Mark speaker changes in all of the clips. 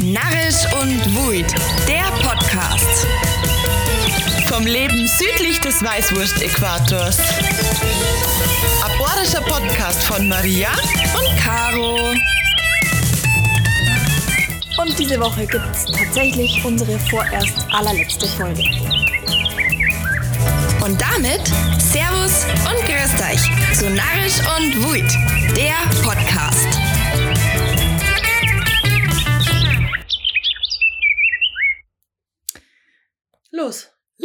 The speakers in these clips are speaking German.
Speaker 1: Narrisch und Wuid, der Podcast. Vom Leben südlich des Weißwurst-Äquators. Aborischer Podcast von Maria und Caro.
Speaker 2: Und diese Woche gibt es tatsächlich unsere vorerst allerletzte Folge.
Speaker 1: Und damit Servus und Grüßt euch zu Narrisch und Wuid, der Podcast.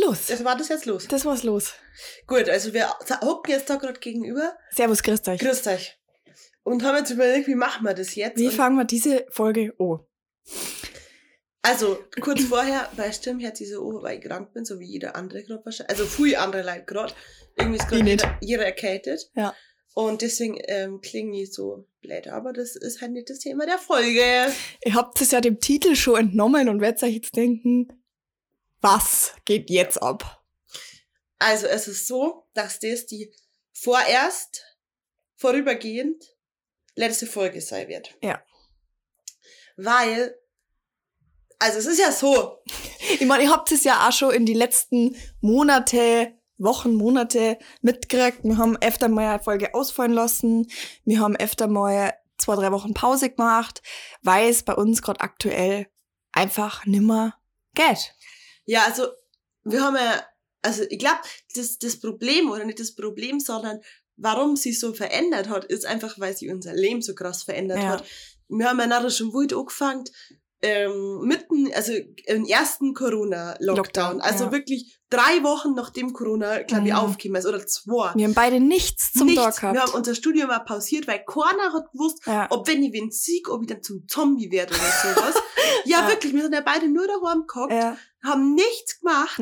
Speaker 3: Los. Also war das jetzt los?
Speaker 2: Das war's los.
Speaker 3: Gut, also wir hocken jetzt da gerade gegenüber.
Speaker 2: Servus, grüßt euch.
Speaker 3: Grüßt euch. Und haben jetzt überlegt, wie machen wir das jetzt?
Speaker 2: Wie
Speaker 3: Und
Speaker 2: fangen wir diese Folge an?
Speaker 3: also, kurz vorher, bei Stimme hat diese Ohr, weil ich krank bin, so wie jeder andere gerade wahrscheinlich. Also, viel andere Leute gerade. Irgendwie ist
Speaker 2: Ich
Speaker 3: gerade jeder, jeder erkältet.
Speaker 2: Ja.
Speaker 3: Und deswegen ähm, klinge ich so blöd. Aber das ist halt nicht das Thema der Folge.
Speaker 2: Ihr habt es ja dem Titel schon entnommen und werdet euch jetzt denken, was geht jetzt ab?
Speaker 3: Also, es ist so, dass das die vorerst, vorübergehend, letzte Folge sein wird.
Speaker 2: Ja.
Speaker 3: Weil, also es ist ja so,
Speaker 2: Ich meine, ihr habt es ja auch schon in die letzten Monate, Wochen, Monate mitgekriegt. Wir haben öfter mal eine Folge ausfallen lassen. Wir haben öfter mal zwei, drei Wochen Pause gemacht, weil es bei uns gerade aktuell einfach nimmer geht.
Speaker 3: Ja, also wir haben ja, also ich glaube, das, das Problem, oder nicht das Problem, sondern warum sie so verändert hat, ist einfach, weil sie unser Leben so krass verändert
Speaker 2: Ja.
Speaker 3: hat. Wir haben ja nachher schon wild angefangen, ähm, mitten, also im ersten Corona-Lockdown,
Speaker 2: Lockdown,
Speaker 3: also
Speaker 2: ja.
Speaker 3: wirklich drei Wochen nachdem Corona, glaube ich,
Speaker 2: Mhm.
Speaker 3: aufgekommen ist, oder zwei.
Speaker 2: Wir haben beide nichts zum
Speaker 3: Nichts.
Speaker 2: Tag gehabt.
Speaker 3: Wir haben unser Studium mal pausiert, weil keiner hat gewusst,
Speaker 2: ja.
Speaker 3: ob wenn ich wen sieg, ob ich dann zum Zombie werde oder sowas. ja,
Speaker 2: Ja.
Speaker 3: wirklich, wir sind ja beide nur daheim gehockt,
Speaker 2: ja,
Speaker 3: haben nichts gemacht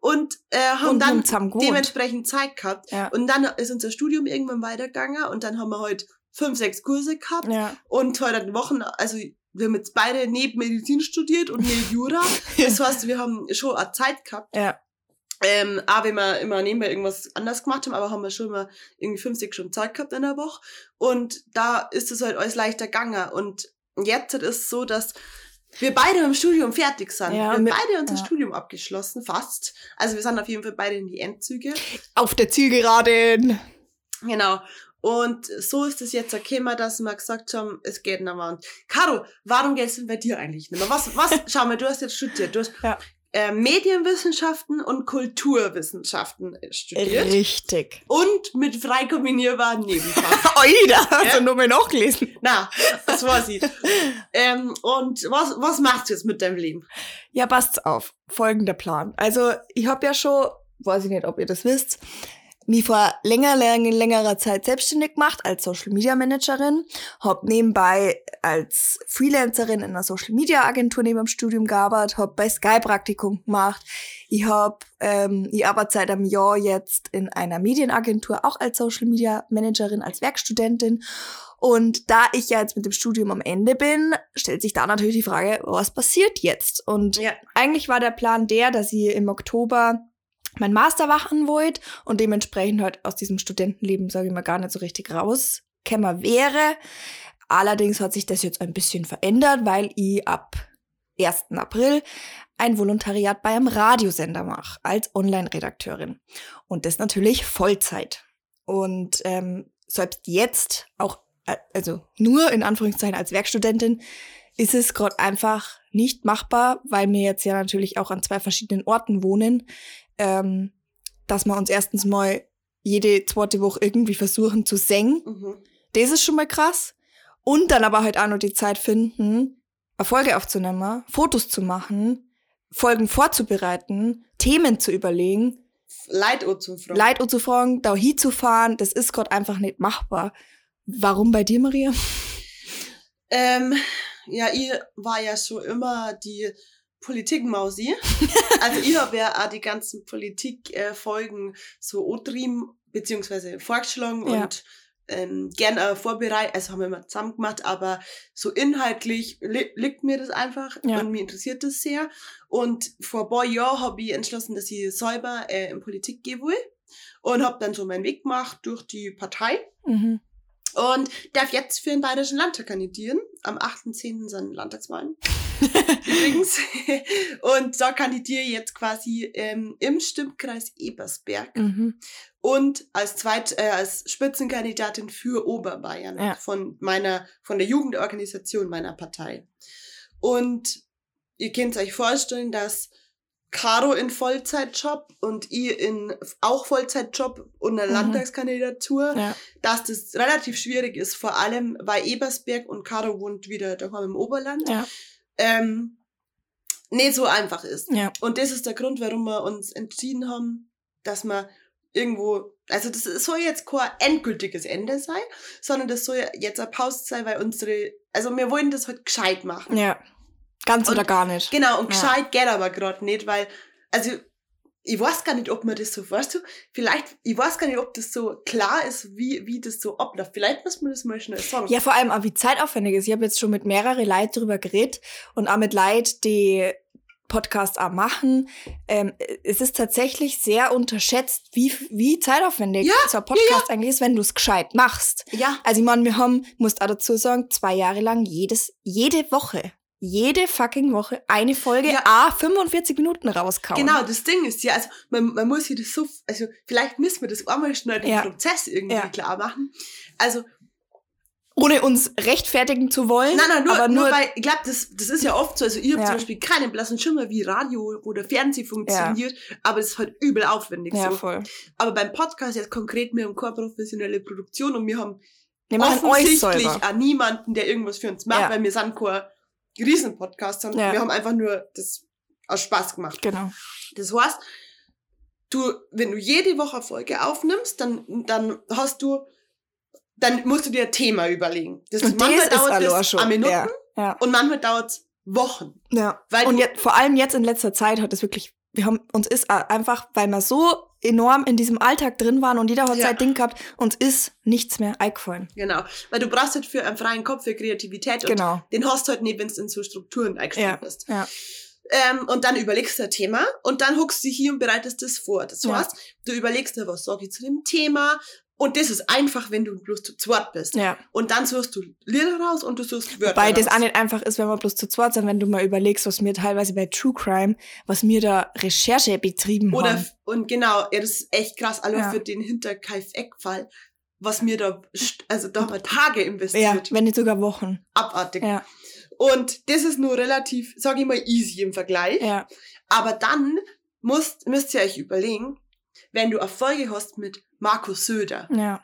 Speaker 3: und äh, haben
Speaker 2: Und
Speaker 3: dann dementsprechend Zeit gehabt. Und dann ist unser Studium irgendwann weitergegangen und dann haben wir heute fünf, sechs Kurse gehabt und heute Wochen, also wir haben jetzt beide neben Medizin studiert und neben Jura. Das heißt, wir haben schon eine Zeit gehabt.
Speaker 2: Ja.
Speaker 3: Ähm, auch wenn wir immer nebenbei irgendwas anders gemacht haben, aber haben wir schon mal irgendwie fünf, sechs Stunden Zeit gehabt in der Woche. Und da ist es halt alles leichter gegangen. Und jetzt ist es so, dass wir beide im Studium fertig sind.
Speaker 2: Ja,
Speaker 3: wir haben beide unser
Speaker 2: ja.
Speaker 3: Studium abgeschlossen, fast. Also wir sind auf jeden Fall beide in die Endzüge.
Speaker 2: Auf der Zielgeraden.
Speaker 3: Genau. Und so ist es jetzt gekommen, dass wir gesagt haben, es geht nicht mehr. Und Caro, warum geht es bei dir eigentlich nicht mehr? Was, was, schau mal, du hast jetzt studiert. Du hast
Speaker 2: Ja.
Speaker 3: äh, Medienwissenschaften und Kulturwissenschaften äh, studiert.
Speaker 2: Richtig.
Speaker 3: Und mit frei kombinierbaren Nebenfach.
Speaker 2: Oida, hast
Speaker 3: Ja.
Speaker 2: du nur mal nachgelesen.
Speaker 3: Na, das war sie. ähm, und was, was machst du jetzt mit deinem Leben?
Speaker 2: Ja, passt auf. Folgender Plan. Also, ich habe ja schon, weiß ich nicht, ob ihr das wisst, mich vor länger, länger, längerer Zeit selbstständig gemacht als Social Media Managerin, habe nebenbei als Freelancerin in einer Social Media Agentur neben dem Studium gearbeitet, habe bei Sky Praktikum gemacht. Ich habe, ähm, ich arbeite seit einem Jahr jetzt in einer Medienagentur auch als Social Media Managerin, als Werkstudentin. Und da ich ja jetzt mit dem Studium am Ende bin, stellt sich da natürlich die Frage, was passiert jetzt? Und
Speaker 3: Ja.
Speaker 2: eigentlich war der Plan der, dass ich im Oktober mein Master machen wollte und dementsprechend halt aus diesem Studentenleben, sage ich mal, gar nicht so richtig rauskämmer wäre. Allerdings hat sich das jetzt ein bisschen verändert, weil ich ab 1. April ein Volontariat bei einem Radiosender mache, als Online-Redakteurin. Und das natürlich Vollzeit. Und ähm, selbst jetzt, auch, äh, also nur in Anführungszeichen als Werkstudentin, ist es gerade einfach nicht machbar, weil wir jetzt ja natürlich auch an zwei verschiedenen Orten wohnen, ähm, dass wir uns erstens mal jede zweite Woche irgendwie versuchen zu singen.
Speaker 3: Mhm.
Speaker 2: Das ist schon mal krass. Und dann aber halt auch noch die Zeit finden, eine Folge aufzunehmen, Fotos zu machen, Folgen vorzubereiten, Themen zu überlegen,
Speaker 3: Leid zum Fragen.
Speaker 2: Leute zu fragen, da hinzufahren, das ist gerade einfach nicht machbar. Warum bei dir, Maria?
Speaker 3: Ähm, ja, ich war ja schon immer die Politikmausi. also ich habe ja auch die ganzen Politik-Folgen so angetrieben, beziehungsweise vorgeschlagen
Speaker 2: Ja.
Speaker 3: und ähm, gern auch vorbereitet, also haben wir immer zusammen gemacht, aber so inhaltlich li liegt mir das einfach
Speaker 2: Ja.
Speaker 3: und mir interessiert das sehr. Und vor ein paar Jahren habe ich entschlossen, dass ich selber äh, in Politik gehen will und habe dann so meinen Weg gemacht durch die Partei
Speaker 2: Mhm.
Speaker 3: Und darf jetzt für den Bayerischen Landtag kandidieren. Am 8.10. sind Landtagswahlen. Übrigens. Und da kandidiere ich jetzt quasi ähm, im Stimmkreis Ebersberg
Speaker 2: Mhm.
Speaker 3: und als zweit äh, als Spitzenkandidatin für Oberbayern
Speaker 2: Ja.
Speaker 3: von meiner von der Jugendorganisation meiner Partei. Und ihr könnt euch vorstellen, dass Caro in Vollzeitjob und ich in auch Vollzeitjob und eine
Speaker 2: Mhm.
Speaker 3: Landtagskandidatur,
Speaker 2: Ja.
Speaker 3: dass das relativ schwierig ist, vor allem weil Ebersberg und Caro wohnt wieder daheim im Oberland,
Speaker 2: Ja.
Speaker 3: Ähm, nicht so einfach ist.
Speaker 2: Ja.
Speaker 3: Und das ist der Grund, warum wir uns entschieden haben, dass wir irgendwo, also das soll jetzt kein endgültiges Ende sein, sondern das soll jetzt eine Pause sein, weil unsere, also wir wollen das halt gescheit machen.
Speaker 2: Ja. Ganz
Speaker 3: Und-
Speaker 2: oder gar nicht.
Speaker 3: Genau, und
Speaker 2: Ja.
Speaker 3: gescheit geht aber gerade nicht, weil, also ich weiß gar nicht, ob man das so, weißt du, vielleicht, ich weiß gar nicht, ob das so klar ist, wie, wie das so abläuft. Vielleicht muss man das mal schnell sagen.
Speaker 2: Ja, vor allem auch wie zeitaufwendig ist. Ich habe jetzt schon mit mehreren Leuten drüber geredet und auch mit Leuten, die Podcast auch machen. Ähm, es ist tatsächlich sehr unterschätzt, wie, wie zeitaufwendig
Speaker 3: Ja,
Speaker 2: so ein Podcast eigentlich ist, wenn du es gescheit machst.
Speaker 3: ja,
Speaker 2: Also ich meine, wir haben, musst auch dazu sagen, zwei Jahre lang jedes, jede Woche, jede fucking Woche eine Folge,
Speaker 3: Ja.
Speaker 2: a 45 Minuten rauskauen.
Speaker 3: Genau, das Ding ist ja, also man, man muss hier das so, also vielleicht müssen wir das einmal schnell den
Speaker 2: Ja.
Speaker 3: Prozess irgendwie
Speaker 2: Ja.
Speaker 3: klar machen. Also,
Speaker 2: Ohne uns rechtfertigen zu wollen.
Speaker 3: nein, nein, nur,
Speaker 2: aber
Speaker 3: nur,
Speaker 2: nur,
Speaker 3: weil, ich glaube, das, das ist ja oft so, also ich habe
Speaker 2: Ja.
Speaker 3: zum Beispiel keinen blassen Schimmer, wie Radio oder Fernsehen funktioniert, aber es ist halt übel aufwendig
Speaker 2: ja,
Speaker 3: so.
Speaker 2: voll.
Speaker 3: Aber beim Podcast jetzt konkret, wir haben keine professionelle Produktion und wir haben
Speaker 2: Wir
Speaker 3: offensichtlich auch niemanden, der irgendwas für uns macht,
Speaker 2: Ja.
Speaker 3: weil wir sind kein Riesenpodcast, sondern
Speaker 2: Ja.
Speaker 3: wir haben einfach nur das aus Spaß gemacht.
Speaker 2: Genau.
Speaker 3: Das heißt, du, wenn du jede Woche Folge aufnimmst, dann, dann hast du, dann musst du dir ein Thema überlegen. Das,
Speaker 2: Und
Speaker 3: manchmal
Speaker 2: das
Speaker 3: dauert das
Speaker 2: schon.
Speaker 3: Minuten
Speaker 2: Ja. Ja.
Speaker 3: und manchmal dauert es Wochen.
Speaker 2: ja.
Speaker 3: Weil
Speaker 2: Und jetzt, vor allem jetzt in letzter Zeit hat es wirklich, wir haben, uns ist einfach, weil wir so enorm in diesem Alltag drin waren und jeder hat
Speaker 3: Ja.
Speaker 2: sein Ding gehabt, uns ist nichts mehr eingefallen.
Speaker 3: genau, weil du brauchst halt für einen freien Kopf, für Kreativität und
Speaker 2: Genau.
Speaker 3: den hast du halt nicht, wenn du in so Strukturen eingestellt
Speaker 2: Ja.
Speaker 3: bist.
Speaker 2: Ja.
Speaker 3: Ähm, und dann überlegst du ein Thema und dann huckst du hier und bereitest das vor. Das
Speaker 2: Ja.
Speaker 3: heißt, du überlegst dir, was sag ich zu dem Thema. Und das ist einfach, wenn du bloß zu zweit bist.
Speaker 2: Ja.
Speaker 3: Und dann suchst du Lieder raus und du suchst Wörter
Speaker 2: Wobei das
Speaker 3: raus.
Speaker 2: auch nicht einfach ist, wenn man bloß zu zweit sind, wenn du mal überlegst, was wir teilweise bei True Crime, was wir da Recherche betrieben
Speaker 3: Oder,
Speaker 2: haben.
Speaker 3: und genau, ja, das ist echt krass, alle
Speaker 2: Ja.
Speaker 3: für den Hinterkaif-Eck-Fall, was mir da, also da wir Tage
Speaker 2: Ja,
Speaker 3: investiert.
Speaker 2: wenn nicht sogar Wochen.
Speaker 3: Abartig.
Speaker 2: Ja.
Speaker 3: Und das ist nur relativ, sag ich mal, easy im Vergleich.
Speaker 2: Ja.
Speaker 3: Aber dann musst, müsst ihr euch überlegen, wenn du eine Folge hast mit Markus Söder.
Speaker 2: Ja.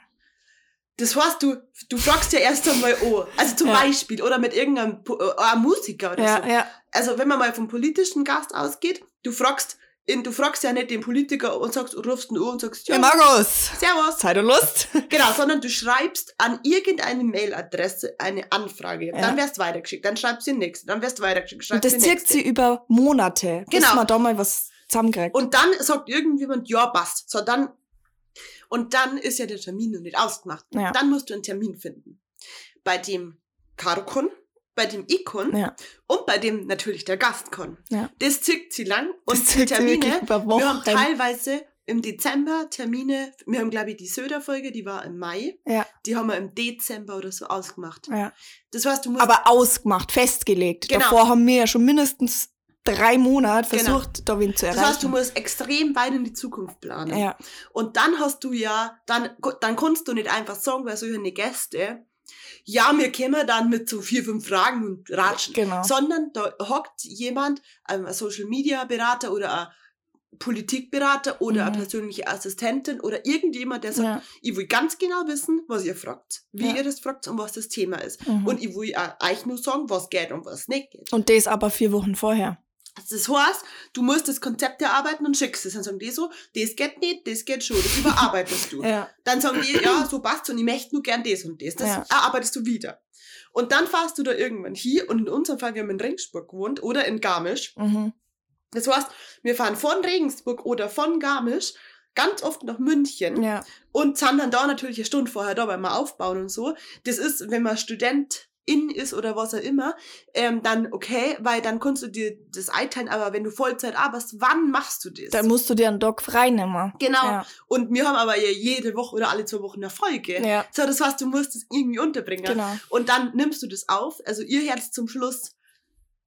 Speaker 3: Das heißt, du, du fragst ja erst einmal, oh, also zum
Speaker 2: Ja.
Speaker 3: Beispiel, oder mit irgendeinem einem Musiker oder
Speaker 2: Ja,
Speaker 3: so.
Speaker 2: ja.
Speaker 3: Also wenn man mal vom politischen Gast ausgeht, du fragst, in, du fragst ja nicht den Politiker und sagst, rufst ihn an und sagst,
Speaker 2: Ja,
Speaker 3: ja,
Speaker 2: Markus.
Speaker 3: servus.
Speaker 2: Zeit und Lust.
Speaker 3: Genau, sondern du schreibst an irgendeine Mailadresse eine Anfrage.
Speaker 2: Ja.
Speaker 3: Dann wirst du weitergeschickt, dann schreibst du die nächste, dann wirst du weitergeschickt,
Speaker 2: Und
Speaker 3: schreibst
Speaker 2: das
Speaker 3: die
Speaker 2: zirkt sie über Monate, bis
Speaker 3: Genau.
Speaker 2: man da mal was zusammenkriegt.
Speaker 3: Und dann sagt irgendjemand, ja, passt. So, dann, und dann ist ja der Termin noch nicht ausgemacht.
Speaker 2: Ja.
Speaker 3: Dann musst du einen Termin finden. Bei dem Karokon, bei dem Ikon
Speaker 2: Ja.
Speaker 3: und bei dem natürlich der Gastkon.
Speaker 2: Ja.
Speaker 3: Das zickt sie lang. Und
Speaker 2: Das
Speaker 3: die Termine, wir haben teilweise im Dezember Termine, wir haben glaube ich die Söder-Folge, die war im Mai.
Speaker 2: Ja.
Speaker 3: Die haben wir im Dezember oder so ausgemacht.
Speaker 2: ja.
Speaker 3: Das heißt, du musst
Speaker 2: Aber ausgemacht, festgelegt.
Speaker 3: Genau.
Speaker 2: Davor haben wir ja schon mindestens drei Monate
Speaker 3: Genau.
Speaker 2: versucht, da wen zu
Speaker 3: das
Speaker 2: erreichen.
Speaker 3: heißt, du musst extrem weit in die Zukunft planen.
Speaker 2: ja.
Speaker 3: Und dann hast du ja, dann, dann kannst du nicht einfach sagen, weil solche Gäste, ja, wir kommen dann mit so vier, fünf Fragen und ratschen.
Speaker 2: Genau.
Speaker 3: Sondern da hockt jemand, ähm, ein Social Media Berater oder ein Politikberater oder eine
Speaker 2: Mhm.
Speaker 3: persönliche Assistentin oder irgendjemand, der sagt,
Speaker 2: Ja.
Speaker 3: ich will ganz genau wissen, was ihr fragt, wie
Speaker 2: Ja.
Speaker 3: ihr das fragt und was das Thema ist.
Speaker 2: Mhm.
Speaker 3: Und ich will euch nur sagen, was geht und was nicht geht.
Speaker 2: Und das aber vier Wochen vorher.
Speaker 3: Also Das heißt, du musst das Konzept erarbeiten und schickst es. Dann sagen die so, das geht nicht, das geht schon, das überarbeitest du.
Speaker 2: Ja.
Speaker 3: Dann sagen die, ja, so passt und ich möchte nur gern das und das. Das
Speaker 2: Ja.
Speaker 3: erarbeitest du wieder. Und dann fahrst du da irgendwann hier und in unserem Fall, wir haben in Regensburg gewohnt oder in Garmisch.
Speaker 2: Mhm.
Speaker 3: Das heißt, wir fahren von Regensburg oder von Garmisch ganz oft nach München
Speaker 2: Ja.
Speaker 3: und sind dann da natürlich eine Stunde vorher da, weil wir aufbauen und so. Das ist, wenn man Student in ist oder was auch immer, ähm, dann okay, weil dann kannst du dir das einteilen, aber wenn du Vollzeit arbeitest, wann machst du das?
Speaker 2: Dann musst du dir einen Doc freinehmen.
Speaker 3: genau.
Speaker 2: Ja.
Speaker 3: Und wir haben aber ja jede Woche oder alle zwei Wochen eine Folge.
Speaker 2: Ja.
Speaker 3: So, das heißt, du musst es irgendwie unterbringen.
Speaker 2: Genau.
Speaker 3: Und dann nimmst du das auf. Also ihr hört zum Schluss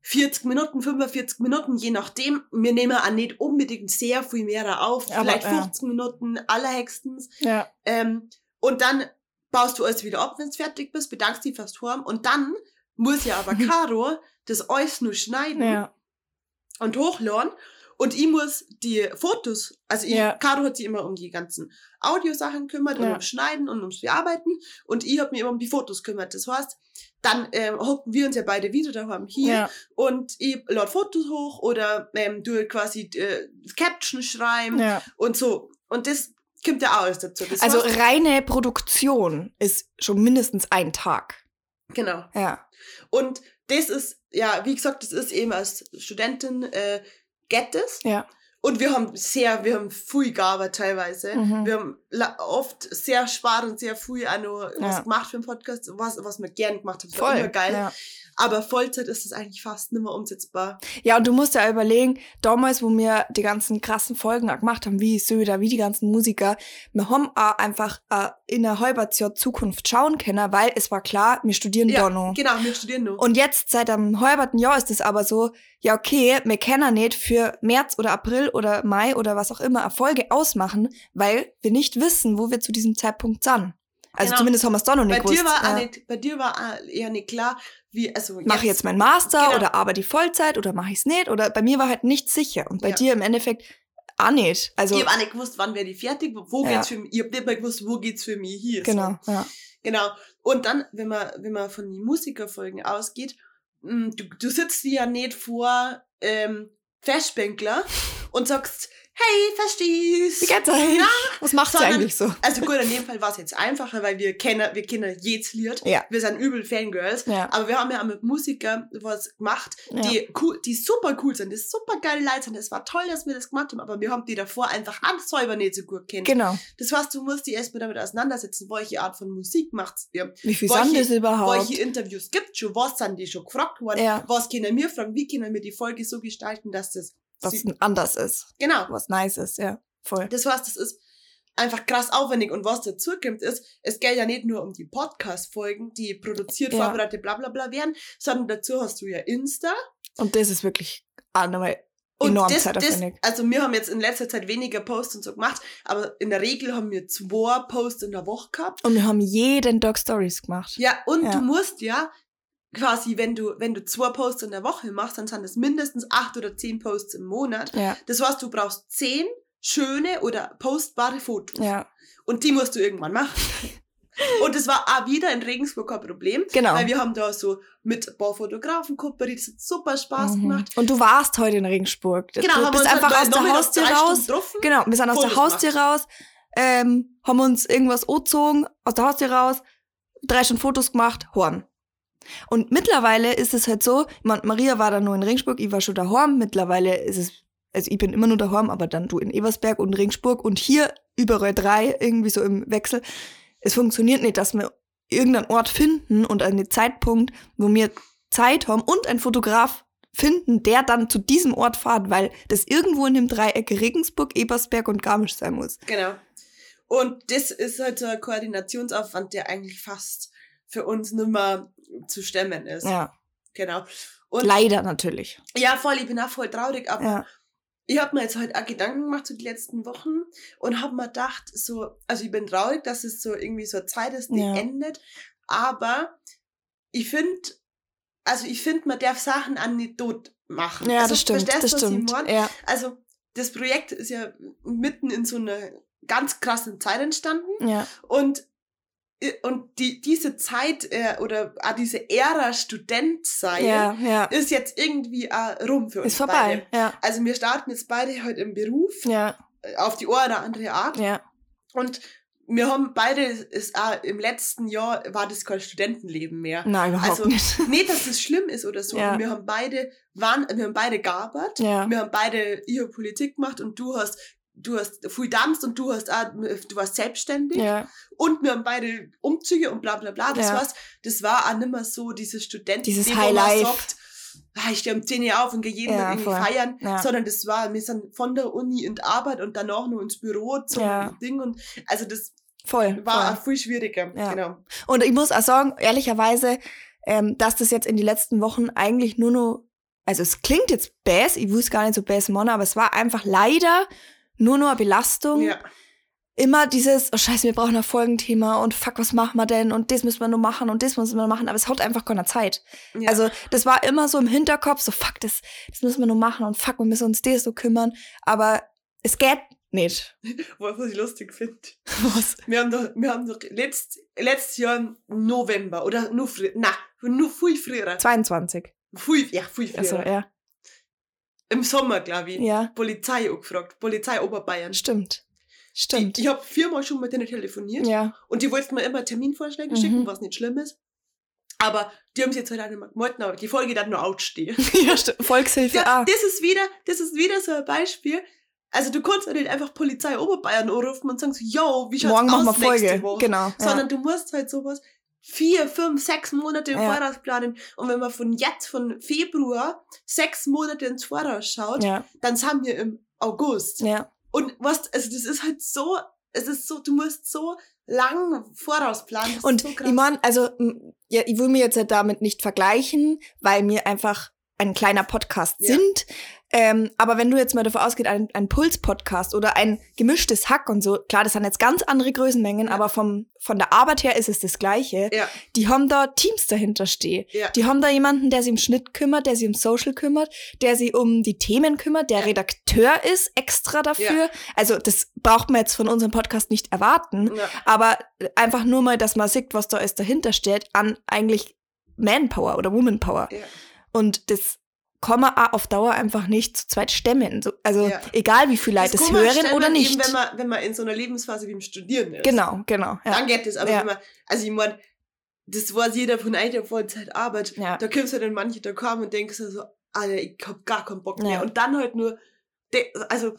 Speaker 3: 40 Minuten, 45 Minuten, je nachdem. Wir nehmen auch nicht unbedingt sehr viel mehr auf.
Speaker 2: Aber,
Speaker 3: vielleicht
Speaker 2: ja.
Speaker 3: 15 Minuten allerhextens.
Speaker 2: Ja.
Speaker 3: Ähm, und dann baust du alles wieder ab, wenn du fertig bist, bedankst dich fürs Turm. Und dann muss ja aber Caro das alles nur schneiden
Speaker 2: Ja.
Speaker 3: und hochladen. Und ich muss die Fotos, also ich,
Speaker 2: Ja.
Speaker 3: Caro hat sich immer um die ganzen Audiosachen kümmert und
Speaker 2: Ja.
Speaker 3: ums Schneiden und ums Bearbeiten und ich habe mich immer um die Fotos kümmert. Das heißt, dann ähm, hocken wir uns ja beide wieder daheim hier
Speaker 2: Ja.
Speaker 3: und ich lade Fotos hoch oder ähm, du quasi äh, Caption schreiben und so. Und das kommt ja auch alles dazu. Das
Speaker 2: Also
Speaker 3: heißt,
Speaker 2: reine Produktion ist schon mindestens ein Tag.
Speaker 3: genau.
Speaker 2: Ja.
Speaker 3: Und das ist, ja, wie gesagt, das ist eben als Studentin, äh, geht das.
Speaker 2: Ja.
Speaker 3: Und wir haben sehr, wir haben viel gearbeitet teilweise.
Speaker 2: Mhm.
Speaker 3: Wir haben oft sehr spart und sehr viel auch noch was
Speaker 2: Ja.
Speaker 3: gemacht für den Podcast, was, was wir gern gemacht haben. Das war
Speaker 2: Voll.
Speaker 3: immer geil.
Speaker 2: Ja.
Speaker 3: Aber Vollzeit ist es eigentlich fast nicht mehr umsetzbar.
Speaker 2: Ja, und du musst ja überlegen, damals, wo wir die ganzen krassen Folgen auch gemacht haben, wie Söder, wie die ganzen Musiker, wir haben auch einfach äh, in einer halben Jahr Zukunft schauen können, weil es war klar, wir studieren
Speaker 3: Ja,
Speaker 2: da noch.
Speaker 3: genau, wir studieren noch.
Speaker 2: Und jetzt, seit einem halben Jahr ist es aber so, ja okay, wir können nicht für März oder April oder Mai oder was auch immer Erfolge ausmachen, weil wir nicht wissen, wo wir zu diesem Zeitpunkt sind. Also
Speaker 3: Genau.
Speaker 2: zumindest haben wir es da noch nicht
Speaker 3: bei dir
Speaker 2: gewusst.
Speaker 3: war auch
Speaker 2: ja.
Speaker 3: nicht, bei dir war eher nicht klar, wie, also
Speaker 2: Mache ich jetzt meinen Master
Speaker 3: Genau.
Speaker 2: oder arbeite ich Vollzeit oder mache ich es nicht? Oder bei mir war halt nicht sicher. Und bei
Speaker 3: Ja.
Speaker 2: dir im Endeffekt auch nicht. Also
Speaker 3: ich habe auch nicht gewusst, wann werde ich fertig, wo
Speaker 2: Ja.
Speaker 3: geht's für mich, ich habe nicht mal gewusst, wo geht's für mich hier.
Speaker 2: genau,
Speaker 3: So.
Speaker 2: ja.
Speaker 3: Genau. Und dann, wenn man, wenn man von den Musikerfolgen ausgeht, du, du sitzt dir ja nicht vor ähm, Festbänkler und sagst, hey, verstehst
Speaker 2: Wie geht's euch?
Speaker 3: Na,
Speaker 2: Was macht sie
Speaker 3: sondern-
Speaker 2: eigentlich so?
Speaker 3: Also gut, in dem Fall war es jetzt einfacher, weil wir kennen, wir kennen jedes Lied.
Speaker 2: Ja.
Speaker 3: Wir sind übel Fangirls.
Speaker 2: Ja.
Speaker 3: Aber wir haben ja auch mit Musikern was gemacht,
Speaker 2: Ja.
Speaker 3: die cool, die super cool sind, die super geile Leute sind. Es war toll, dass wir das gemacht haben, aber wir haben die davor einfach alles selber nicht so gut kennt.
Speaker 2: Genau.
Speaker 3: Das heißt, du musst dich erstmal damit auseinandersetzen, welche Art von Musik macht ihr,
Speaker 2: Wie viel
Speaker 3: Welche-
Speaker 2: sind das überhaupt?
Speaker 3: welche Interviews gibt schon, was sind die schon gefragt worden,
Speaker 2: Ja.
Speaker 3: was können wir fragen, wie können wir die Folge so gestalten, dass das
Speaker 2: Was
Speaker 3: sie-
Speaker 2: anders ist.
Speaker 3: genau.
Speaker 2: Was nice ist, ja. Voll.
Speaker 3: Das heißt, das ist einfach krass aufwendig und was dazu kommt ist, es geht ja nicht nur um die Podcast-Folgen, die produziert,
Speaker 2: Ja.
Speaker 3: vorbereitet, bla bla bla werden, sondern dazu hast du ja Insta
Speaker 2: Und das ist wirklich auch nochmal enorm
Speaker 3: das, das,
Speaker 2: zeitaufwendig.
Speaker 3: also wir haben jetzt in letzter Zeit weniger Posts und so gemacht, aber in der Regel haben wir zwei Posts in der Woche gehabt.
Speaker 2: Und wir haben jeden Tag Stories gemacht.
Speaker 3: Ja, und
Speaker 2: Ja.
Speaker 3: du musst ja quasi, wenn du, wenn du zwei Posts in der Woche machst, dann sind es mindestens acht oder zehn Posts im Monat.
Speaker 2: Ja,
Speaker 3: Das heißt, du brauchst zehn schöne oder postbare Fotos.
Speaker 2: ja.
Speaker 3: Und die musst du irgendwann machen. Und es war auch wieder in Regensburg kein Problem,
Speaker 2: Genau.
Speaker 3: weil wir haben da so mit ein paar Fotografen kooperiert, das hat super Spaß
Speaker 2: Mhm.
Speaker 3: gemacht.
Speaker 2: Und du warst heute in Regensburg.
Speaker 3: Genau,
Speaker 2: du
Speaker 3: haben
Speaker 2: bist
Speaker 3: uns
Speaker 2: einfach
Speaker 3: halt
Speaker 2: aus der Haustür raus.
Speaker 3: Getroffen.
Speaker 2: Genau, wir sind aus der
Speaker 3: Fotos
Speaker 2: Haustür raus, ähm, haben uns irgendwas angezogen, aus der Haustür raus, drei Stunden Fotos gemacht, Horn. Und mittlerweile ist es halt so, Maria war dann nur in Regensburg, ich war schon daheim, mittlerweile ist es, also ich bin immer nur daheim, aber dann du in Ebersberg und Regensburg und hier überall drei, irgendwie so im Wechsel. Es funktioniert nicht, dass wir irgendeinen Ort finden und einen Zeitpunkt, wo wir Zeit haben und einen Fotograf finden, der dann zu diesem Ort fährt, weil das irgendwo in dem Dreieck Regensburg, Ebersberg und Garmisch sein muss.
Speaker 3: Genau. Und das ist halt so ein Koordinationsaufwand, der eigentlich fast für uns nimmer zu stemmen ist.
Speaker 2: Ja,
Speaker 3: Genau. Und
Speaker 2: leider natürlich.
Speaker 3: ja, voll, ich bin auch voll traurig, aber
Speaker 2: Ja,
Speaker 3: ich habe mir jetzt halt auch Gedanken gemacht zu den letzten Wochen und habe mir gedacht, so, also ich bin traurig, dass es so irgendwie so eine Zeit ist, die
Speaker 2: Ja.
Speaker 3: endet, aber ich finde, also ich finde, man darf Sachen an nicht tot machen.
Speaker 2: ja
Speaker 3: also,
Speaker 2: das stimmt,
Speaker 3: verstehst
Speaker 2: das stimmt. Ja,
Speaker 3: Also das Projekt ist ja mitten in so einer ganz krassen Zeit entstanden
Speaker 2: ja,
Speaker 3: und und die, diese Zeit äh, oder auch diese Ära Student sein
Speaker 2: ja, ja.
Speaker 3: ist jetzt irgendwie auch rum für uns
Speaker 2: Ist vorbei.
Speaker 3: beide.
Speaker 2: Ja,
Speaker 3: Also wir starten jetzt beide heute im Beruf äh, auf die eine oder andere Art und wir haben beide ist auch im letzten Jahr war das kein Studentenleben mehr.
Speaker 2: nein, überhaupt
Speaker 3: Also,
Speaker 2: nicht.
Speaker 3: Nicht, dass es schlimm ist oder so.
Speaker 2: Ja.
Speaker 3: Wir haben beide waren, wir haben beide gearbeitet.
Speaker 2: Ja,
Speaker 3: Wir haben beide ihre Politik gemacht und du hast du hast viel dampft und du hast auch, du warst selbstständig.
Speaker 2: Ja.
Speaker 3: Und wir haben beide Umzüge und bla bla bla. Das
Speaker 2: Ja.
Speaker 3: war's. Das war auch nicht mehr so dieses Studenten,
Speaker 2: Dieses Highlife.
Speaker 3: sagt, ah, ich stehe um 10 Uhr auf und gehe jeden
Speaker 2: Ja,
Speaker 3: Tag irgendwie
Speaker 2: voll.
Speaker 3: feiern,
Speaker 2: Ja.
Speaker 3: sondern das war, wir sind von der Uni in die Arbeit und danach nur ins Büro zum. Ding und also das
Speaker 2: Voll.
Speaker 3: war
Speaker 2: voll.
Speaker 3: auch viel schwieriger. Genau.
Speaker 2: Und ich muss auch sagen, ehrlicherweise, ähm, dass das jetzt in die letzten Wochen eigentlich nur noch, also es klingt jetzt bass, ich wusste gar nicht so bass, Mann, aber es war einfach leider nur nur Belastung.
Speaker 3: Ja.
Speaker 2: Immer dieses, oh scheiße, wir brauchen ein Folgenthema und fuck, was machen wir denn und das müssen wir nur machen und das müssen wir machen, aber es hat einfach keine Zeit.
Speaker 3: ja.
Speaker 2: Also das war immer so im Hinterkopf, so fuck, das, das müssen wir nur machen und fuck, wir müssen uns das so kümmern, aber es geht nicht.
Speaker 3: was ich lustig finde.
Speaker 2: Was?
Speaker 3: Wir haben doch, wir haben doch letzt, letztes Jahr im November oder nur früher, na, nur viel früher.
Speaker 2: 22.
Speaker 3: Viel, ja, viel früher.
Speaker 2: Also, ja.
Speaker 3: Im Sommer, glaube ich.
Speaker 2: Ja,
Speaker 3: Polizei angefragt. Polizei Oberbayern.
Speaker 2: stimmt. Stimmt.
Speaker 3: Ich, ich habe viermal schon mit denen telefoniert.
Speaker 2: ja.
Speaker 3: Und die wollten mir immer Terminvorschläge
Speaker 2: Mhm.
Speaker 3: schicken, was nicht schlimm ist. Aber die haben sie jetzt halt auch nicht mehr gemeldet, aber die Folge dann nur outstehen.
Speaker 2: ja, stimmt. Volkshilfe.
Speaker 3: Ja,
Speaker 2: ah.
Speaker 3: das ist wieder, das ist wieder so ein Beispiel. Also du kannst ja nicht einfach Polizei Oberbayern anrufen und sagen so, yo, wie schaut's
Speaker 2: Morgen machen
Speaker 3: aus
Speaker 2: wir Folge.
Speaker 3: nächste Woche?
Speaker 2: Genau.
Speaker 3: Sondern du musst halt sowas vier, fünf, sechs Monate im
Speaker 2: Ja.
Speaker 3: Voraus planen. Und wenn man von jetzt, von Februar, sechs Monate ins Voraus schaut,
Speaker 2: ja.
Speaker 3: dann sind wir im August.
Speaker 2: Ja.
Speaker 3: Und was, also das ist halt so, es ist so, du musst so lang vorausplanen. Das
Speaker 2: Und
Speaker 3: so
Speaker 2: ich mein, also, ja, ich will mir jetzt ja damit nicht vergleichen, weil wir einfach ein kleiner Podcast
Speaker 3: Ja.
Speaker 2: sind. Ähm, aber wenn du jetzt mal davon ausgehst, ein, ein Puls-Podcast oder ein gemischtes Hack und so, klar, das sind jetzt ganz andere Größenmengen,
Speaker 3: Ja.
Speaker 2: aber vom, von der Arbeit her ist es das Gleiche.
Speaker 3: ja,
Speaker 2: Die haben da Teams dahinter stehen.
Speaker 3: ja.
Speaker 2: Die haben da jemanden, der sich um Schnitt kümmert, der sich um Social kümmert, der sich um die Themen kümmert, der
Speaker 3: Ja.
Speaker 2: Redakteur ist extra dafür. Also das braucht man jetzt von unserem Podcast nicht erwarten.
Speaker 3: ja.
Speaker 2: Aber einfach nur mal, dass man sieht, was da alles dahinter steht, an eigentlich Manpower oder Womanpower. Und das kann man auch auf Dauer einfach nicht zu zweit stemmen. So, also
Speaker 3: Ja.
Speaker 2: egal, wie viele Leute das,
Speaker 3: man
Speaker 2: hören oder nicht.
Speaker 3: Eben, wenn man, wenn man in so einer Lebensphase wie im Studieren ist.
Speaker 2: genau, genau. Ja.
Speaker 3: Dann geht das. Aber
Speaker 2: Ja.
Speaker 3: wenn man, also ich meine, das weiß jeder von einer Vollzeitarbeit.
Speaker 2: Ja.
Speaker 3: Da kommst du dann manche da kommen und denkst so, Alter, ich hab gar keinen Bock mehr. Und dann halt nur, also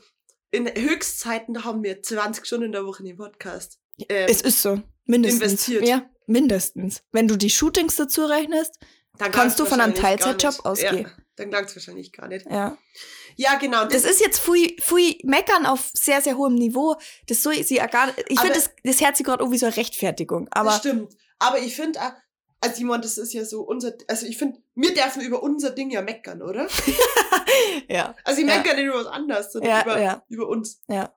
Speaker 3: in Höchstzeiten, da haben wir 20 Stunden in der Woche den Podcast. Ähm,
Speaker 2: Es ist so. Mindestens.
Speaker 3: Investiert.
Speaker 2: Ja, mindestens. Wenn du die Shootings dazu rechnest,
Speaker 3: dann
Speaker 2: kannst du von einem Teilzeitjob
Speaker 3: nicht.
Speaker 2: ausgehen.
Speaker 3: Ja, dann langt es wahrscheinlich gar nicht.
Speaker 2: ja.
Speaker 3: Ja, genau.
Speaker 2: Das ist jetzt fui, fui meckern auf sehr, sehr hohem Niveau. Das so sie ja gar Ich
Speaker 3: Aber-
Speaker 2: finde, das, das hört sich gerade irgendwie so eine Rechtfertigung.
Speaker 3: das
Speaker 2: Aber
Speaker 3: stimmt. Aber ich finde, also Simon, das ist ja so unser, also ich finde, wir dürfen über unser Ding ja meckern, oder?
Speaker 2: ja.
Speaker 3: Also ich
Speaker 2: Ja.
Speaker 3: meckere nicht über was anderes, sondern
Speaker 2: Ja,
Speaker 3: über,
Speaker 2: ja.
Speaker 3: über uns.
Speaker 2: Ja.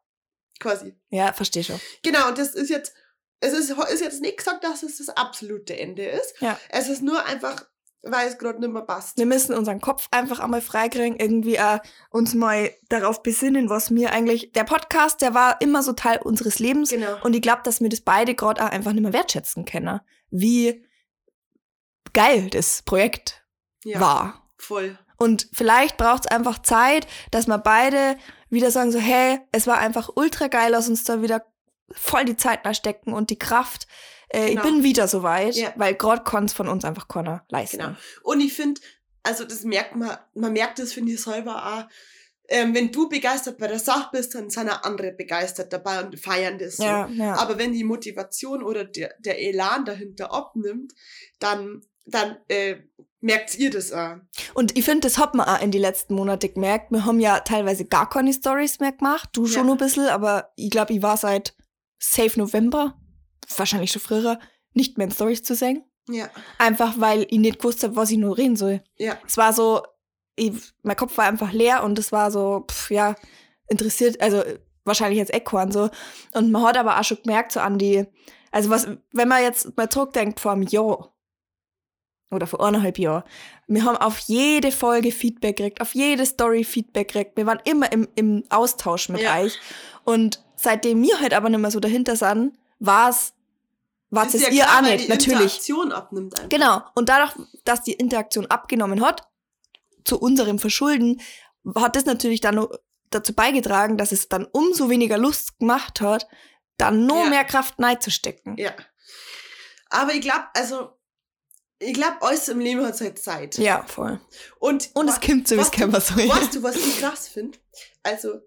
Speaker 3: Quasi.
Speaker 2: Ja, verstehe schon.
Speaker 3: Genau, und das ist jetzt, es ist, ist jetzt nicht gesagt, dass es das absolute Ende ist.
Speaker 2: Ja.
Speaker 3: Es ist nur einfach, weil es gerade nicht mehr passt.
Speaker 2: Wir müssen unseren Kopf einfach einmal freikriegen, irgendwie äh, uns mal darauf besinnen, was mir eigentlich. Der Podcast, der war immer so Teil unseres Lebens.
Speaker 3: Genau.
Speaker 2: Und ich glaube, dass wir das beide gerade auch einfach nicht mehr wertschätzen können. Wie geil das Projekt
Speaker 3: Ja,
Speaker 2: war.
Speaker 3: voll.
Speaker 2: Und vielleicht braucht es einfach Zeit, dass wir beide wieder sagen so, hey, es war einfach ultra geil, lass uns da wieder voll die Zeit mal stecken und die Kraft. Äh,
Speaker 3: Genau.
Speaker 2: Ich bin wieder soweit,
Speaker 3: Ja.
Speaker 2: weil kann es von uns einfach keiner leisten.
Speaker 3: Genau. Und ich finde, also das merkt man, man merkt das, finde ich selber auch. Ähm, wenn du begeistert bei der Sache bist, dann sind auch andere begeistert dabei und feiern das so.
Speaker 2: Ja, ja.
Speaker 3: Aber wenn die Motivation oder der, der Elan dahinter abnimmt, dann, dann äh, merkt ihr das auch.
Speaker 2: Und ich finde, das hat man auch in die letzten Monate gemerkt. Wir haben ja teilweise gar keine Stories mehr gemacht. Du schon
Speaker 3: Ja.
Speaker 2: ein bisschen, aber ich glaube, ich war seit safe November, wahrscheinlich schon früher, nicht mehr in Stories zu singen.
Speaker 3: Ja,
Speaker 2: Einfach weil ich nicht gewusst habe, was ich nur reden soll.
Speaker 3: ja,
Speaker 2: Es war so, ich, mein Kopf war einfach leer und es war so, pff, ja, interessiert, also wahrscheinlich jetzt Equan so. Und man hat aber auch schon gemerkt, so an die, also was, wenn man jetzt mal zurückdenkt vor einem Jahr oder vor eineinhalb Jahren, wir haben auf jede Folge Feedback gekriegt, auf jede Story Feedback gekriegt. Wir waren immer im, im Austausch mit
Speaker 3: Ja.
Speaker 2: euch. Und seitdem wir halt aber nicht mehr so dahinter sind, war es, war es
Speaker 3: ja
Speaker 2: ihr
Speaker 3: klar, die
Speaker 2: natürlich.
Speaker 3: Interaktion abnimmt einfach.
Speaker 2: Genau. Und dadurch, dass die Interaktion abgenommen hat, zu unserem Verschulden, hat das natürlich dann dazu beigetragen, dass es dann umso weniger Lust gemacht hat, dann nur
Speaker 3: Ja.
Speaker 2: mehr Kraft stecken.
Speaker 3: Ja. Aber ich glaube, also, ich glaube, alles im Leben hat halt Zeit.
Speaker 2: Ja, voll.
Speaker 3: Und,
Speaker 2: Und es kommt so, wie es
Speaker 3: was
Speaker 2: kommen soll.
Speaker 3: Weißt du, was ich krass finde? Also,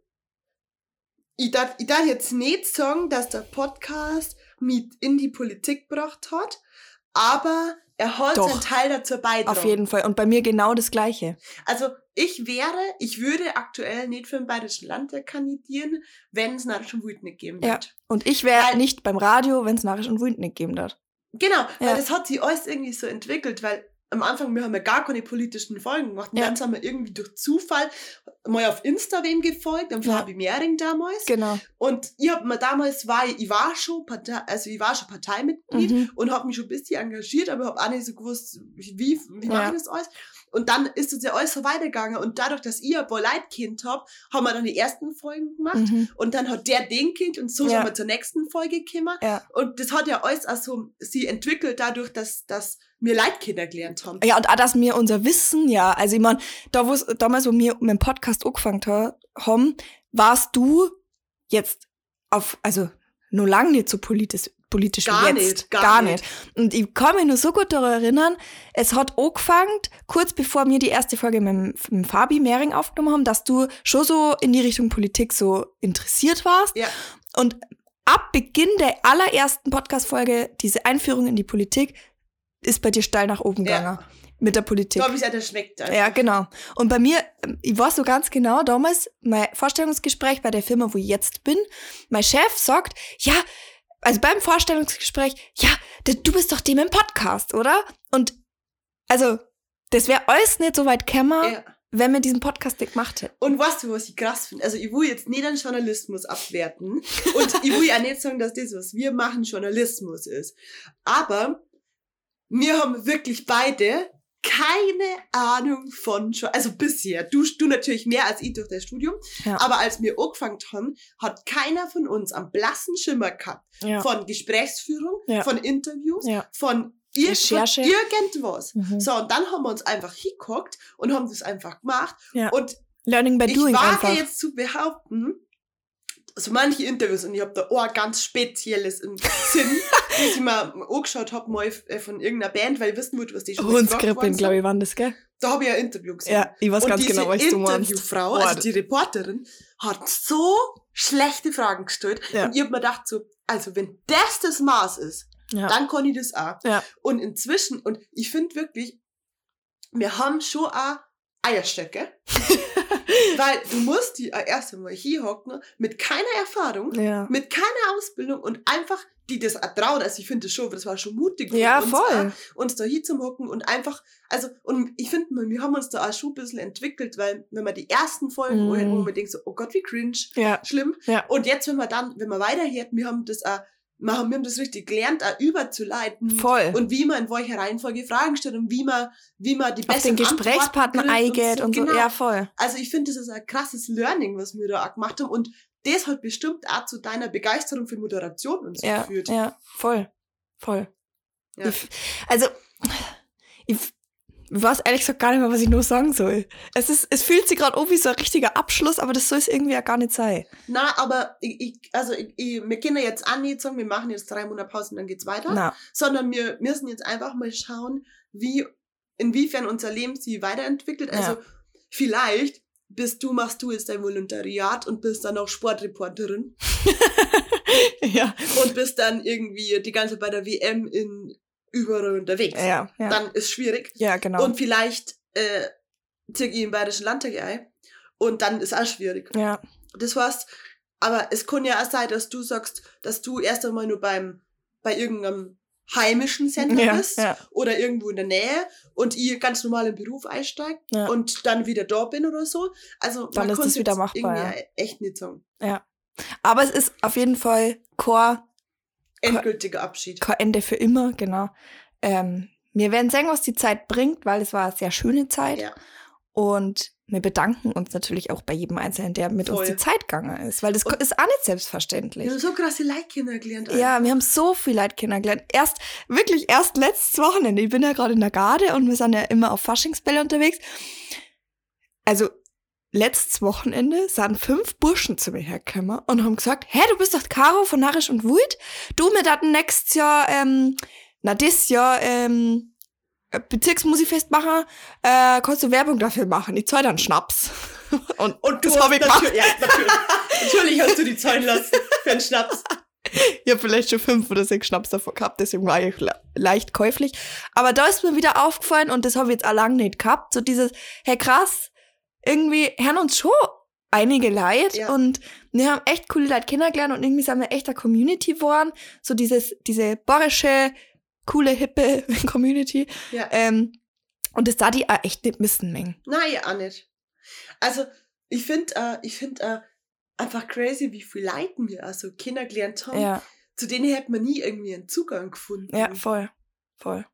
Speaker 3: ich darf, ich darf jetzt nicht sagen, dass der Podcast mit in die Politik gebracht hat, aber er hat
Speaker 2: Doch.
Speaker 3: seinen Teil dazu beitragen.
Speaker 2: Auf jeden Fall. Und bei mir genau das Gleiche.
Speaker 3: Also ich wäre, ich würde aktuell nicht für den Bayerischen Landtag kandidieren, wenn es Narisch und Wut nicht geben
Speaker 2: Ja.
Speaker 3: wird.
Speaker 2: Und ich wäre
Speaker 3: Weil-
Speaker 2: nicht beim Radio, wenn es Narisch und Wund nicht geben wird.
Speaker 3: Genau, weil
Speaker 2: Ja.
Speaker 3: das hat sich alles irgendwie so entwickelt, weil am Anfang, wir haben ja gar keine politischen Folgen gemacht.
Speaker 2: Ja.
Speaker 3: dann sind wir irgendwie durch Zufall mal auf Insta wem gefolgt, am
Speaker 2: Ja.
Speaker 3: Fabi Mehring damals.
Speaker 2: Genau.
Speaker 3: Und ich hab mir damals, war ich, ich war schon Partei, also ich war schon Parteimitglied
Speaker 2: Mhm.
Speaker 3: und habe mich schon ein bisschen engagiert, aber habe auch nicht so gewusst, wie, wie
Speaker 2: Ja.
Speaker 3: mache ich das alles. Und dann ist es ja alles so weitergegangen. Und dadurch, dass ich ein Leute kennt habe, haben wir dann die ersten Folgen gemacht.
Speaker 2: Mhm.
Speaker 3: Und dann hat der den Kind und so
Speaker 2: Ja.
Speaker 3: sind wir zur nächsten Folge gekommen.
Speaker 2: Ja.
Speaker 3: Und das hat ja alles also sie entwickelt dadurch, dass, dass wir Leitkinder gelernt haben.
Speaker 2: Ja, und auch, dass wir unser Wissen, ja, also ich mein, da wo's, damals, wo wir mit dem Podcast angefangen ha- haben, warst du jetzt auf, also nur lang nicht so politisch, politisch
Speaker 3: Gar
Speaker 2: wie jetzt.
Speaker 3: nicht, gar nicht.
Speaker 2: Und ich kann mich nur so gut daran erinnern, es hat angefangen, kurz bevor wir die erste Folge mit, mit Fabi Mehring aufgenommen haben, dass du schon so in die Richtung Politik so interessiert warst.
Speaker 3: Ja.
Speaker 2: Und ab Beginn der allerersten Podcast-Folge, diese Einführung in die Politik, ist bei dir steil nach oben
Speaker 3: Ja.
Speaker 2: gegangen. Mit der Politik.
Speaker 3: Habe ich es schmeckt. einfach.
Speaker 2: Ja, genau. Und bei mir, ich weiß so ganz genau, damals, mein Vorstellungsgespräch bei der Firma, wo ich jetzt bin, mein Chef sagt, ja, also beim Vorstellungsgespräch, ja, du bist doch dem im Podcast, oder? Und also, das wäre alles nicht so weit gekommen,
Speaker 3: Ja.
Speaker 2: wenn wir diesen Podcast nicht gemacht hätten.
Speaker 3: Und weißt du, was ich krass finde? Also, ich will jetzt nicht den Journalismus abwerten. Und ich will auch nicht sagen, dass das, was wir machen, Journalismus ist. Aber wir haben wirklich beide keine Ahnung von, also bisher, du, du natürlich mehr als ich durch das Studium,
Speaker 2: Ja.
Speaker 3: aber als wir angefangen haben, hat keiner von uns am blassen Schimmer gehabt
Speaker 2: Ja.
Speaker 3: von Gesprächsführung,
Speaker 2: Ja.
Speaker 3: von Interviews, von,
Speaker 2: Recherche.
Speaker 3: irgendwas.
Speaker 2: Mhm.
Speaker 3: So, und dann haben wir uns einfach hingeguckt und haben das einfach gemacht. Und
Speaker 2: Learning by
Speaker 3: ich
Speaker 2: doing
Speaker 3: wage
Speaker 2: einfach.
Speaker 3: jetzt zu behaupten, so manche Interviews, und ich habe da auch ein ganz spezielles im Sinn, wie ich mal angeschaut habe, mal äh, von irgendeiner Band, weil ich wissen wollte, was die schon worden
Speaker 2: glaube ich, waren das, gell?
Speaker 3: Da habe ich ein Interview gesehen.
Speaker 2: Ja, ich weiß
Speaker 3: und
Speaker 2: ganz genau, was du meinst.
Speaker 3: Interviewfrau,
Speaker 2: Boah,
Speaker 3: also die Reporterin, hat so schlechte Fragen gestellt.
Speaker 2: Ja.
Speaker 3: Und ich habe mir gedacht so, also wenn das das Maß ist,
Speaker 2: Ja.
Speaker 3: dann kann ich das auch.
Speaker 2: Ja.
Speaker 3: Und inzwischen, und ich finde wirklich, wir haben schon auch Eierstöcke. weil du musst die auch erst einmal hier hocken, mit keiner Erfahrung,
Speaker 2: ja.
Speaker 3: mit keiner Ausbildung und einfach die das trauen. Also ich finde das schon, das war schon mutig
Speaker 2: Ja,
Speaker 3: uns,
Speaker 2: voll.
Speaker 3: uns da hier zum Hocken und einfach, also, und ich finde, wir haben uns da auch schon ein bisschen entwickelt, weil wenn man die ersten Folgen,
Speaker 2: Mm.
Speaker 3: wo man denkt so, oh Gott, wie cringe,
Speaker 2: Ja.
Speaker 3: schlimm.
Speaker 2: Ja.
Speaker 3: Und jetzt, wenn man dann, wenn man weiterhört, wir haben das auch, wir haben, wir das richtig gelernt, auch überzuleiten.
Speaker 2: Voll.
Speaker 3: Und wie man in welcher Reihenfolge Fragen stellt und wie man, wie man die
Speaker 2: Auf
Speaker 3: besten
Speaker 2: den Gesprächspartner
Speaker 3: Antworten
Speaker 2: eingeht und so.
Speaker 3: Genau.
Speaker 2: Ja, voll.
Speaker 3: Also ich finde, das ist ein krasses Learning, was wir da auch gemacht haben. Und das hat bestimmt auch zu deiner Begeisterung für Moderation und so
Speaker 2: Ja,
Speaker 3: geführt.
Speaker 2: ja, voll. Voll.
Speaker 3: Ja.
Speaker 2: Ich, also, ich weiß ehrlich gesagt gar nicht mehr, was ich nur sagen soll. Es, ist, es fühlt sich gerade an wie so ein richtiger Abschluss, aber das soll es irgendwie ja gar nicht sein.
Speaker 3: Na, aber ich, ich, also ich, ich, wir können jetzt auch nicht sagen, wir machen jetzt drei Monate Pause und dann geht's weiter.
Speaker 2: Na,
Speaker 3: Sondern wir müssen jetzt einfach mal schauen, wie, inwiefern unser Leben sich weiterentwickelt. Also
Speaker 2: Ja.
Speaker 3: vielleicht bist du, machst du jetzt dein Volontariat und bist dann auch Sportreporterin
Speaker 2: ja.
Speaker 3: und bist dann irgendwie die ganze Zeit bei der WM in überall unterwegs.
Speaker 2: Ja, ja.
Speaker 3: Dann ist schwierig.
Speaker 2: ja, genau.
Speaker 3: Und vielleicht äh, ziehe ich im Bayerischen Landtag ein und dann ist auch schwierig.
Speaker 2: ja,
Speaker 3: Das heißt, aber es kann ja auch sein, dass du sagst, dass du erst einmal nur beim, bei irgendeinem heimischen Sender
Speaker 2: ja,
Speaker 3: bist
Speaker 2: ja,
Speaker 3: oder irgendwo in der Nähe und ich ganz normal im Beruf einsteige
Speaker 2: Ja.
Speaker 3: und dann wieder da bin oder so. Also
Speaker 2: Dann
Speaker 3: man
Speaker 2: ist es wieder machbar,
Speaker 3: irgendwie echt nicht sagen.
Speaker 2: Aber es ist auf jeden Fall kein,
Speaker 3: Endgültiger Abschied.
Speaker 2: kein Ende für immer, genau. Ähm, wir werden sehen, was die Zeit bringt, weil es war eine sehr schöne Zeit.
Speaker 3: Ja.
Speaker 2: Und wir bedanken uns natürlich auch bei jedem Einzelnen, der mit uns
Speaker 3: Voll.
Speaker 2: die Zeit gegangen ist, weil das
Speaker 3: Und-
Speaker 2: ist auch nicht selbstverständlich.
Speaker 3: Wir haben so krasse Leitkinder gelernt.
Speaker 2: Ja, wir haben so viel Leute kennengelernt. Erst, wirklich erst letztes Wochenende. Ich bin ja gerade in der Garde und wir sind ja immer auf Faschingsbälle unterwegs. Also, letztes Wochenende sind fünf Burschen zu mir hergekommen und haben gesagt, hä, du bist doch Caro von Narisch und Wut? Du, wir daten nächstes Jahr, ähm, na, das Jahr, ähm, Bezirksmusikfest machen, äh, kannst du Werbung dafür machen? Ich zahl dann Schnaps. Und,
Speaker 3: Und
Speaker 2: das habe ich gemacht.
Speaker 3: natürlich- Ja, natürlich. Natürlich hast du die zahlen lassen für einen Schnaps.
Speaker 2: Ich habe vielleicht schon fünf oder sechs Schnaps davor gehabt, deswegen war ich le leicht käuflich. Aber da ist mir wieder aufgefallen und das habe ich jetzt auch lange nicht gehabt. So dieses, hey krass, irgendwie hören uns schon einige Leute
Speaker 3: Ja.
Speaker 2: und wir haben echt coole Leute kennengelernt und irgendwie sind wir echt eine Community geworden. So dieses, diese borische, coole, hippe Community.
Speaker 3: Ja.
Speaker 2: Ähm, und das da die auch echt nicht missen mengen.
Speaker 3: Nein, auch nicht. Also, ich finde äh, ich find, äh, einfach crazy, wie viel Leuten wir also kennengelernt haben.
Speaker 2: Ja,
Speaker 3: Zu denen hätte man nie irgendwie einen Zugang gefunden.
Speaker 2: ja, voll, voll.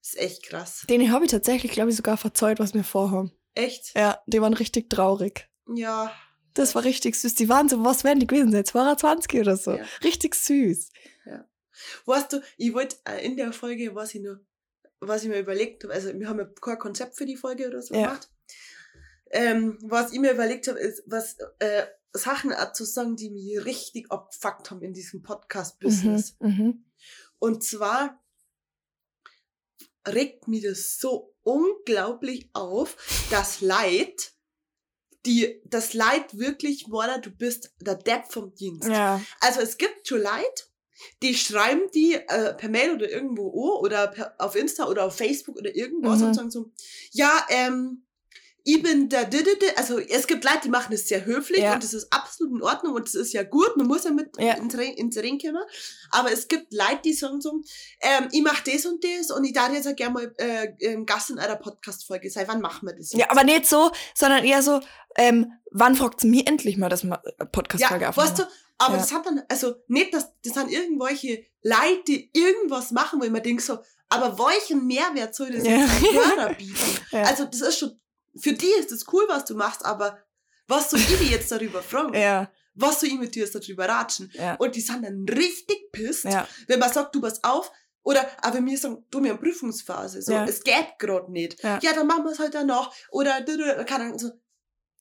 Speaker 3: ist echt krass.
Speaker 2: Denen habe ich tatsächlich, glaube ich, sogar verzeiht, was wir vorhaben.
Speaker 3: Echt?
Speaker 2: Ja, die waren richtig traurig.
Speaker 3: Ja.
Speaker 2: Das war richtig süß. Die waren so, was wären die gewesen sein? 22 oder so.
Speaker 3: Ja.
Speaker 2: Richtig süß.
Speaker 3: Weißt du, ich wollte äh, in der Folge, was ich nur, was ich mir überlegt habe, also wir haben ja kein Konzept für die Folge oder so
Speaker 2: Ja.
Speaker 3: gemacht. Ähm, was ich mir überlegt habe, ist, was äh, Sachen zu sagen, die mich richtig abgefuckt haben in diesem Podcast-Business.
Speaker 2: Mhm, mhm.
Speaker 3: Und zwar regt mir das so unglaublich auf, dass Leid, die, das Leid wirklich, Mona, du bist der Depp vom Dienst.
Speaker 2: Ja.
Speaker 3: Also es gibt schon Leute, die schreiben die äh, per Mail oder irgendwo oh, oder per, auf Insta oder auf Facebook oder irgendwas
Speaker 2: Mhm.
Speaker 3: und sagen so, ja, ähm, ich bin der Didede, also es gibt Leute, die machen es sehr höflich
Speaker 2: Ja.
Speaker 3: und das ist absolut in Ordnung und das ist ja gut, man muss ja mit
Speaker 2: Ja.
Speaker 3: ins, Ring, kommen, aber es gibt Leute, die sagen so, ähm, ich mach das und das und ich darf jetzt auch gerne mal äh, ähm, Gast in einer Podcast-Folge sein, wann machen wir das jetzt?
Speaker 2: ja, aber nicht so, sondern eher so, ähm, wann fragt mir endlich mal, dass
Speaker 3: Ja,
Speaker 2: Podcast-Folge aufnehmen?
Speaker 3: weißt du, aber
Speaker 2: Ja.
Speaker 3: das hat dann, also nicht, dass das sind irgendwelche Leute, die irgendwas machen, wo ich mir denke so, aber welchen Mehrwert soll das
Speaker 2: Ja.
Speaker 3: Hörer bieten?
Speaker 2: Ja.
Speaker 3: Also das ist schon, für die ist das cool, was du machst, aber was soll ich die jetzt darüber fragen?
Speaker 2: Ja,
Speaker 3: Was soll ich mit dir jetzt darüber ratschen?
Speaker 2: ja,
Speaker 3: Und die sind dann richtig pisst,
Speaker 2: ja,
Speaker 3: wenn man sagt, du pass auf, oder aber mir sagen, du, wir haben Prüfungsphase, so, es geht gerade nicht.
Speaker 2: Ja.
Speaker 3: Dann machen wir es halt danach. Oder, du, du, keine Ahnung, so,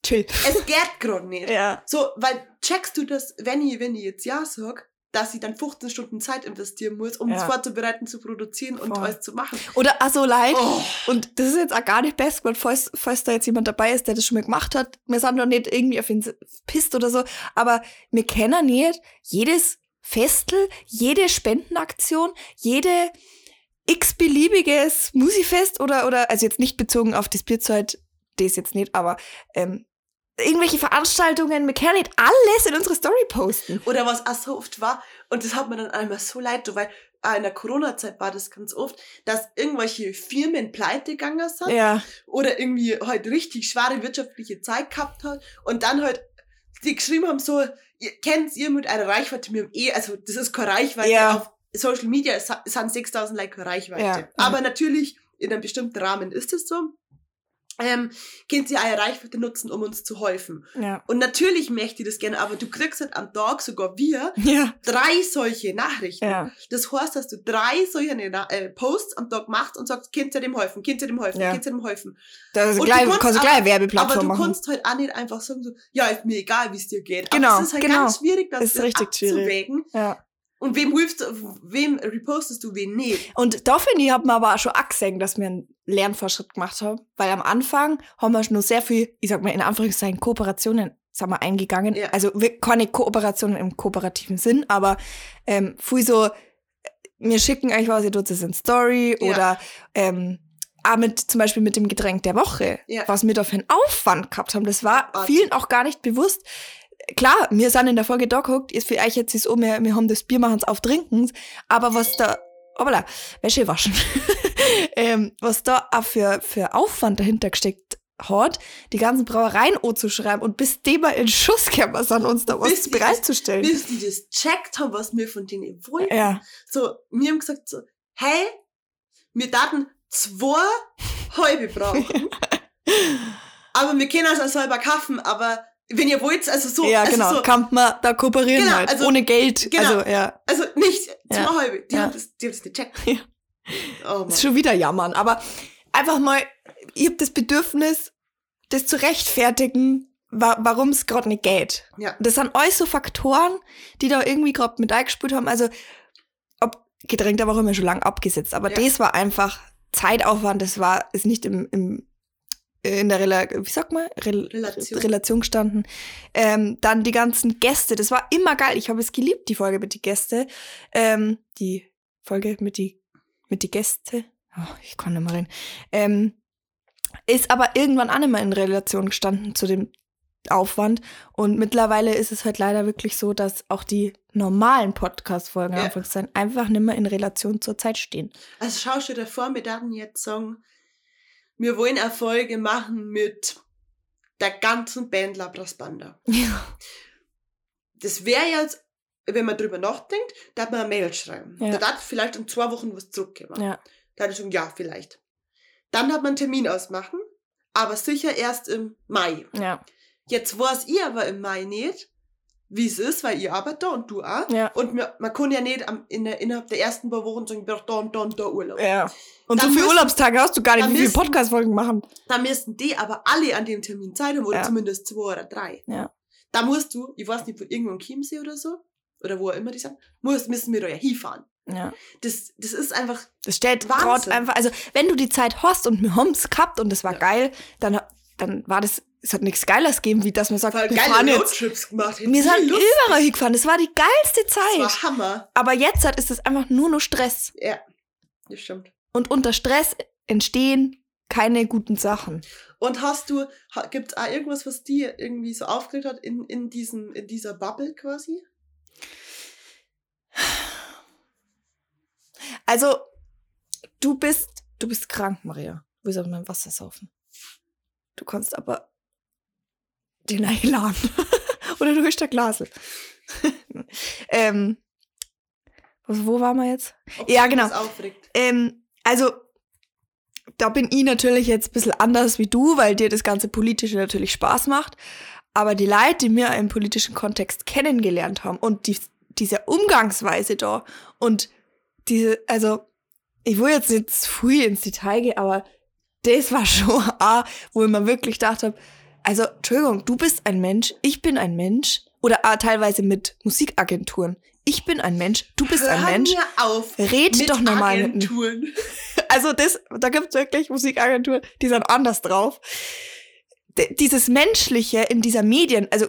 Speaker 2: chill.
Speaker 3: es geht gerade nicht.
Speaker 2: Ja,
Speaker 3: So, weil checkst du das, wenn ich, wenn ich jetzt Ja sag, dass ich dann 15 Stunden Zeit investieren muss, um es
Speaker 2: Ja.
Speaker 3: vorzubereiten, zu produzieren und
Speaker 2: Voll.
Speaker 3: alles zu machen.
Speaker 2: Oder also leid.
Speaker 3: Oh,
Speaker 2: Und das ist jetzt auch gar nicht best, weil falls, falls da jetzt jemand dabei ist, der das schon mal gemacht hat, wir sind doch nicht irgendwie auf ihn pisst oder so, aber wir kennen nicht jedes Festel, jede Spendenaktion, jede x-beliebiges Musifest oder, oder, also jetzt nicht bezogen auf das Bierzeit, das jetzt nicht, aber ähm, irgendwelche Veranstaltungen, wir können nicht alles in unsere Story posten.
Speaker 3: Oder was auch so oft war, und das hat mir dann einmal so leid, weil auch in der Corona-Zeit war das ganz oft, dass irgendwelche Firmen pleite gegangen sind
Speaker 2: Ja,
Speaker 3: oder irgendwie halt richtig schwere wirtschaftliche Zeit gehabt hat und dann halt die geschrieben haben so, ihr kennt ihr mit einer Reichweite, wir haben eh, also das ist keine Reichweite
Speaker 2: Ja.
Speaker 3: auf Social Media, sind 6000 Like keine Reichweite.
Speaker 2: Ja.
Speaker 3: Aber natürlich, in einem bestimmten Rahmen ist es so. Ähm, könnt ihr eure Reichweite nutzen, um uns zu helfen.
Speaker 2: ja,
Speaker 3: Und natürlich möchte ich das gerne, aber du kriegst halt am Tag, sogar wir,
Speaker 2: ja,
Speaker 3: drei solche Nachrichten.
Speaker 2: ja,
Speaker 3: Das heißt, dass du drei solche äh, Posts am Tag machst und sagst, könnt ihr dem helfen, könnt ihr dem helfen,
Speaker 2: Ja.
Speaker 3: könnt ihr dem helfen.
Speaker 2: das ist
Speaker 3: Und
Speaker 2: gleich,
Speaker 3: du kannst
Speaker 2: gleich eine
Speaker 3: Aber
Speaker 2: Werbeplattform
Speaker 3: du
Speaker 2: machen.
Speaker 3: kannst halt auch nicht einfach sagen, so, ja, ist mir egal, wie es dir geht.
Speaker 2: Genau,
Speaker 3: Aber es ist halt
Speaker 2: genau.
Speaker 3: ganz schwierig, das,
Speaker 2: Ist richtig schwierig.
Speaker 3: abzuwägen.
Speaker 2: Ja.
Speaker 3: Und wem du, wem repostest du, wen nicht.
Speaker 2: Und da finde ich, hat man aber auch schon auch gesehen, dass wir einen Lernfortschritt gemacht haben. Weil am Anfang haben wir schon sehr viel, ich sag mal in Anführungszeichen, Kooperationen sind wir eingegangen.
Speaker 3: Ja.
Speaker 2: Also keine Kooperationen im kooperativen Sinn, aber ähm, viel so, äh, wir schicken euch was, ihr tut es in Story
Speaker 3: Ja.
Speaker 2: oder ähm, auch mit, zum Beispiel mit dem Getränk der Woche,
Speaker 3: Ja.
Speaker 2: was wir da für einen Aufwand gehabt haben. Das war vielen auch gar nicht bewusst. Klar, wir sind in der Folge da geguckt, ist für euch jetzt ist um, wir, wir haben das Bier machen's auf Trinkens, aber was da, hoppala, Wäsche waschen, ähm, was da auch für, für Aufwand dahinter gesteckt hat, die ganzen Brauereien anzuschreiben und bis die mal in Schuss kämen, sind uns da was
Speaker 3: das-
Speaker 2: bereitzustellen.
Speaker 3: Bis die das checkt haben, was wir von denen wollen.
Speaker 2: Ja,
Speaker 3: So, wir haben gesagt so, hey, wir daten zwei halbe brauchen. aber wir können es als halber kaufen, aber wenn ihr wollt, also so,
Speaker 2: ja,
Speaker 3: also
Speaker 2: genau,
Speaker 3: so,
Speaker 2: kann man da kooperieren
Speaker 3: Genau,
Speaker 2: halt,
Speaker 3: also-
Speaker 2: ohne Geld.
Speaker 3: genau.
Speaker 2: Also, ja,
Speaker 3: also nicht
Speaker 2: Ja.
Speaker 3: halbe, die
Speaker 2: Ja.
Speaker 3: haben das, die haben das nicht checkt.
Speaker 2: Ja.
Speaker 3: Oh Mann.
Speaker 2: ist schon wieder jammern, aber einfach mal, ich hab das Bedürfnis, das zu rechtfertigen, wa warum es gerade nicht geht.
Speaker 3: Ja.
Speaker 2: Das sind alles so Faktoren, die da irgendwie gerade mit eingespielt haben. Also, ob der Woche haben wir schon lange abgesetzt, aber
Speaker 3: Ja.
Speaker 2: das war einfach Zeitaufwand, das war, ist nicht im, im in der Rela wie sagt man? Rel
Speaker 3: Relation.
Speaker 2: Relation gestanden. Ähm, dann die ganzen Gäste. Das war immer geil. Ich habe es geliebt, die Folge mit die Gäste. Ähm, die Folge mit die, mit die Gäste. Oh, ich kann nicht mehr rein. Ähm, ist aber irgendwann auch nicht mehr in Relation gestanden zu dem Aufwand. Und mittlerweile ist es halt leider wirklich so, dass auch die normalen Podcast-Folgen
Speaker 3: Ja.
Speaker 2: Einfach nicht mehr in Relation zur Zeit stehen.
Speaker 3: Also schaust du dir vor, wir dachten jetzt sagen, wir wollen eine Folge machen mit der ganzen Band Labras Banda.
Speaker 2: Ja.
Speaker 3: Das wäre jetzt, wenn man drüber nachdenkt, da hat man eine Mail schreiben.
Speaker 2: Ja.
Speaker 3: Da hat vielleicht in zwei Wochen was zurückgeben.
Speaker 2: Ja.
Speaker 3: Da hat ich sagen, ja, vielleicht. Dann hat man einen Termin ausmachen, aber sicher erst im Mai.
Speaker 2: Ja.
Speaker 3: Jetzt weiß ich aber im Mai nicht, wie es ist, weil ihr arbeitet da und du auch.
Speaker 2: Ja.
Speaker 3: Und mir, man kann ja nicht am, in der, innerhalb der ersten paar Wochen sagen, ich brauche da und da und da Urlaub.
Speaker 2: Ja. Und
Speaker 3: Dann
Speaker 2: so viele
Speaker 3: müssen-
Speaker 2: Urlaubstage hast du gar nicht, wie viele Podcast-Folgen machen.
Speaker 3: Da müssten die aber alle an dem Termin Zeit haben, oder
Speaker 2: Ja.
Speaker 3: zumindest zwei oder drei.
Speaker 2: Ja.
Speaker 3: Da musst du, ich weiß nicht, wo irgendwo im Chiemsee oder so, oder wo auch immer die sind, musst, müssen wir da ja hinfahren.
Speaker 2: Ja.
Speaker 3: Das, das ist einfach,
Speaker 2: Das stellt
Speaker 3: Wahnsinn.
Speaker 2: einfach, also wenn du die Zeit hast und wir haben's gehabt und das war
Speaker 3: Ja.
Speaker 2: geil, dann, dann war das, es hat nichts Geiles gegeben, wie dass man sagt,
Speaker 3: voll
Speaker 2: wir fahren jetzt.
Speaker 3: Roadtrips gemacht.
Speaker 2: Wir sind
Speaker 3: Lust.
Speaker 2: überall hingefahren, das war die geilste
Speaker 3: Das
Speaker 2: Zeit.
Speaker 3: war Hammer.
Speaker 2: Aber jetzt ist es einfach nur noch Stress.
Speaker 3: Ja, das stimmt.
Speaker 2: Und unter Stress entstehen keine guten Sachen.
Speaker 3: Und hast du, ha, gibt's auch irgendwas, was dir irgendwie so aufgeregt hat in, in, diesem, in dieser Bubble quasi?
Speaker 2: Also, du bist, du bist krank, Maria. Du willst aber mein Wasser saufen. Du kannst aber den einladen. Oder du der Glasel. ähm, wo waren wir jetzt?
Speaker 3: Ob
Speaker 2: Ja, genau. Ähm, also, da bin ich natürlich jetzt ein bisschen anders wie du, weil dir das ganze Politische natürlich Spaß macht. Aber die Leute, die mir im politischen Kontext kennengelernt haben und die, diese Umgangsweise da und diese, also, ich will jetzt nicht zu viel ins Detail gehen, aber das war schon auch, wo ich mir wirklich gedacht habe, also, Entschuldigung, du bist ein Mensch, ich bin ein Mensch. Oder auch teilweise mit Musikagenturen. Ich bin ein Mensch, du bist ein
Speaker 3: Hör
Speaker 2: Mensch.
Speaker 3: mir auf.
Speaker 2: Red
Speaker 3: mit
Speaker 2: doch normal mit.
Speaker 3: Agenturen.
Speaker 2: Also das, da gibt's wirklich Musikagenturen, die sind anders drauf. D dieses Menschliche in dieser Medien, also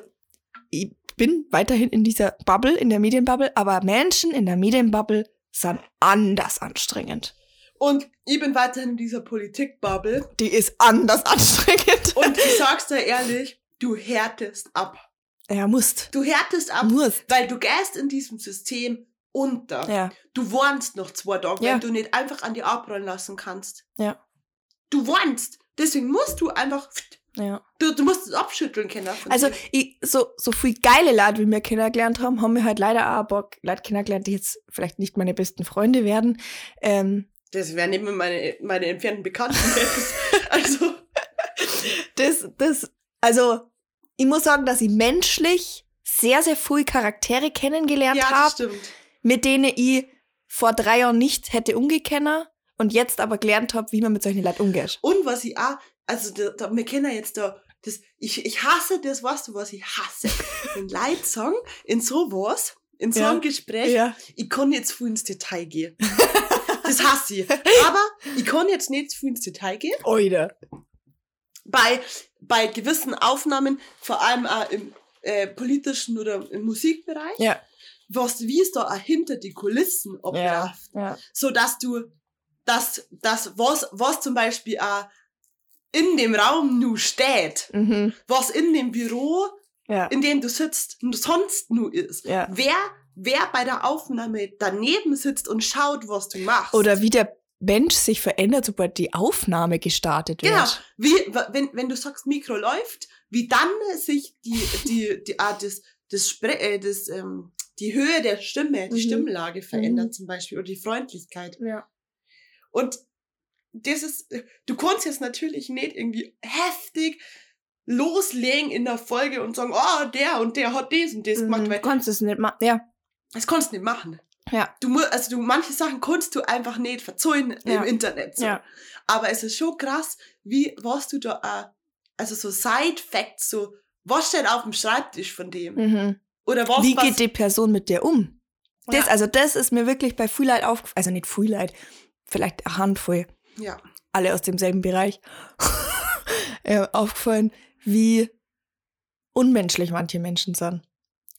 Speaker 2: ich bin weiterhin in dieser Bubble, in der Medienbubble, aber Menschen in der Medienbubble sind anders anstrengend.
Speaker 3: Und ich bin weiterhin in dieser Politikbubble.
Speaker 2: Die ist anders anstrengend.
Speaker 3: Und ich sag's dir ehrlich, du härtest ab.
Speaker 2: Ja, musst.
Speaker 3: Du härtest ab,
Speaker 2: Musst.
Speaker 3: weil du gehst in diesem System unter.
Speaker 2: Ja.
Speaker 3: Du warnst noch zwei Tage,
Speaker 2: Ja.
Speaker 3: weil du nicht einfach an die abrollen lassen kannst.
Speaker 2: Ja.
Speaker 3: Du warnst. Deswegen musst du einfach,
Speaker 2: Ja.
Speaker 3: du, du musst es abschütteln können. von
Speaker 2: Also, ich, so, so viel geile Leute, wie wir kennengelernt haben, haben wir halt leider auch ein paar Leute kennengelernt, die jetzt vielleicht nicht meine besten Freunde werden. Ähm,
Speaker 3: das wären eben meine, meine entfernten Bekannten. also,
Speaker 2: das, das, also, ich muss sagen, dass ich menschlich sehr, sehr viel Charaktere kennengelernt
Speaker 3: ja,
Speaker 2: habe, mit denen ich vor drei Jahren nicht hätte umgekennen und jetzt aber gelernt habe, wie man mit solchen Leuten umgeht.
Speaker 3: Und was ich auch, also da, da, wir kennen ja jetzt da, das, ich, ich hasse das, weißt du, was ich hasse? Wenn Leute sagen, in sowas, in so
Speaker 2: Ja.
Speaker 3: einem Gespräch,
Speaker 2: Ja.
Speaker 3: ich kann jetzt viel ins Detail gehen. Das hasse ich. Aber ich kann jetzt nicht viel ins Detail gehen.
Speaker 2: Oide.
Speaker 3: Bei, bei gewissen Aufnahmen, vor allem auch im äh, politischen oder im Musikbereich,
Speaker 2: Ja.
Speaker 3: was, wie es da auch hinter die Kulissen
Speaker 2: Ja.
Speaker 3: abläuft.
Speaker 2: Ja.
Speaker 3: So dass du, dass, dass was, was zum Beispiel auch in dem Raum nu steht,
Speaker 2: Mhm.
Speaker 3: was in dem Büro,
Speaker 2: Ja.
Speaker 3: in dem du sitzt, sonst nu ist.
Speaker 2: Ja.
Speaker 3: Wer, wer bei der Aufnahme daneben sitzt und schaut, was du machst.
Speaker 2: Oder wie der Mensch sich verändert, sobald die Aufnahme gestartet wird.
Speaker 3: Genau. Wie, wenn, wenn du sagst, Mikro läuft, wie dann sich die, die, die Art des, des, Spre äh, des ähm, die Höhe der Stimme, die
Speaker 2: Mhm.
Speaker 3: Stimmlage verändert
Speaker 2: Mhm.
Speaker 3: zum Beispiel oder die Freundlichkeit.
Speaker 2: Ja.
Speaker 3: Und das ist, du kannst jetzt natürlich nicht irgendwie heftig loslegen in der Folge und sagen, oh, der und der hat das und das gemacht,
Speaker 2: Mhm.
Speaker 3: weil
Speaker 2: Kannst es nicht machen. Ja.
Speaker 3: das kannst du nicht machen.
Speaker 2: Ja.
Speaker 3: Du musst, also du, manche Sachen kannst du einfach nicht verzeihen
Speaker 2: Ja.
Speaker 3: im Internet. So.
Speaker 2: Ja.
Speaker 3: Aber es ist schon krass, wie, was du da, äh, also so Side-Facts, so, was steht auf dem Schreibtisch von dem?
Speaker 2: Mhm.
Speaker 3: Oder was,
Speaker 2: Wie
Speaker 3: was,
Speaker 2: geht die Person mit dir um? Das,
Speaker 3: Ja.
Speaker 2: also das ist mir wirklich bei Frühlight aufgefallen. Also nicht Frühlight, vielleicht eine Handvoll.
Speaker 3: ja.
Speaker 2: Alle aus demselben Bereich. äh, aufgefallen, wie unmenschlich manche Menschen sind.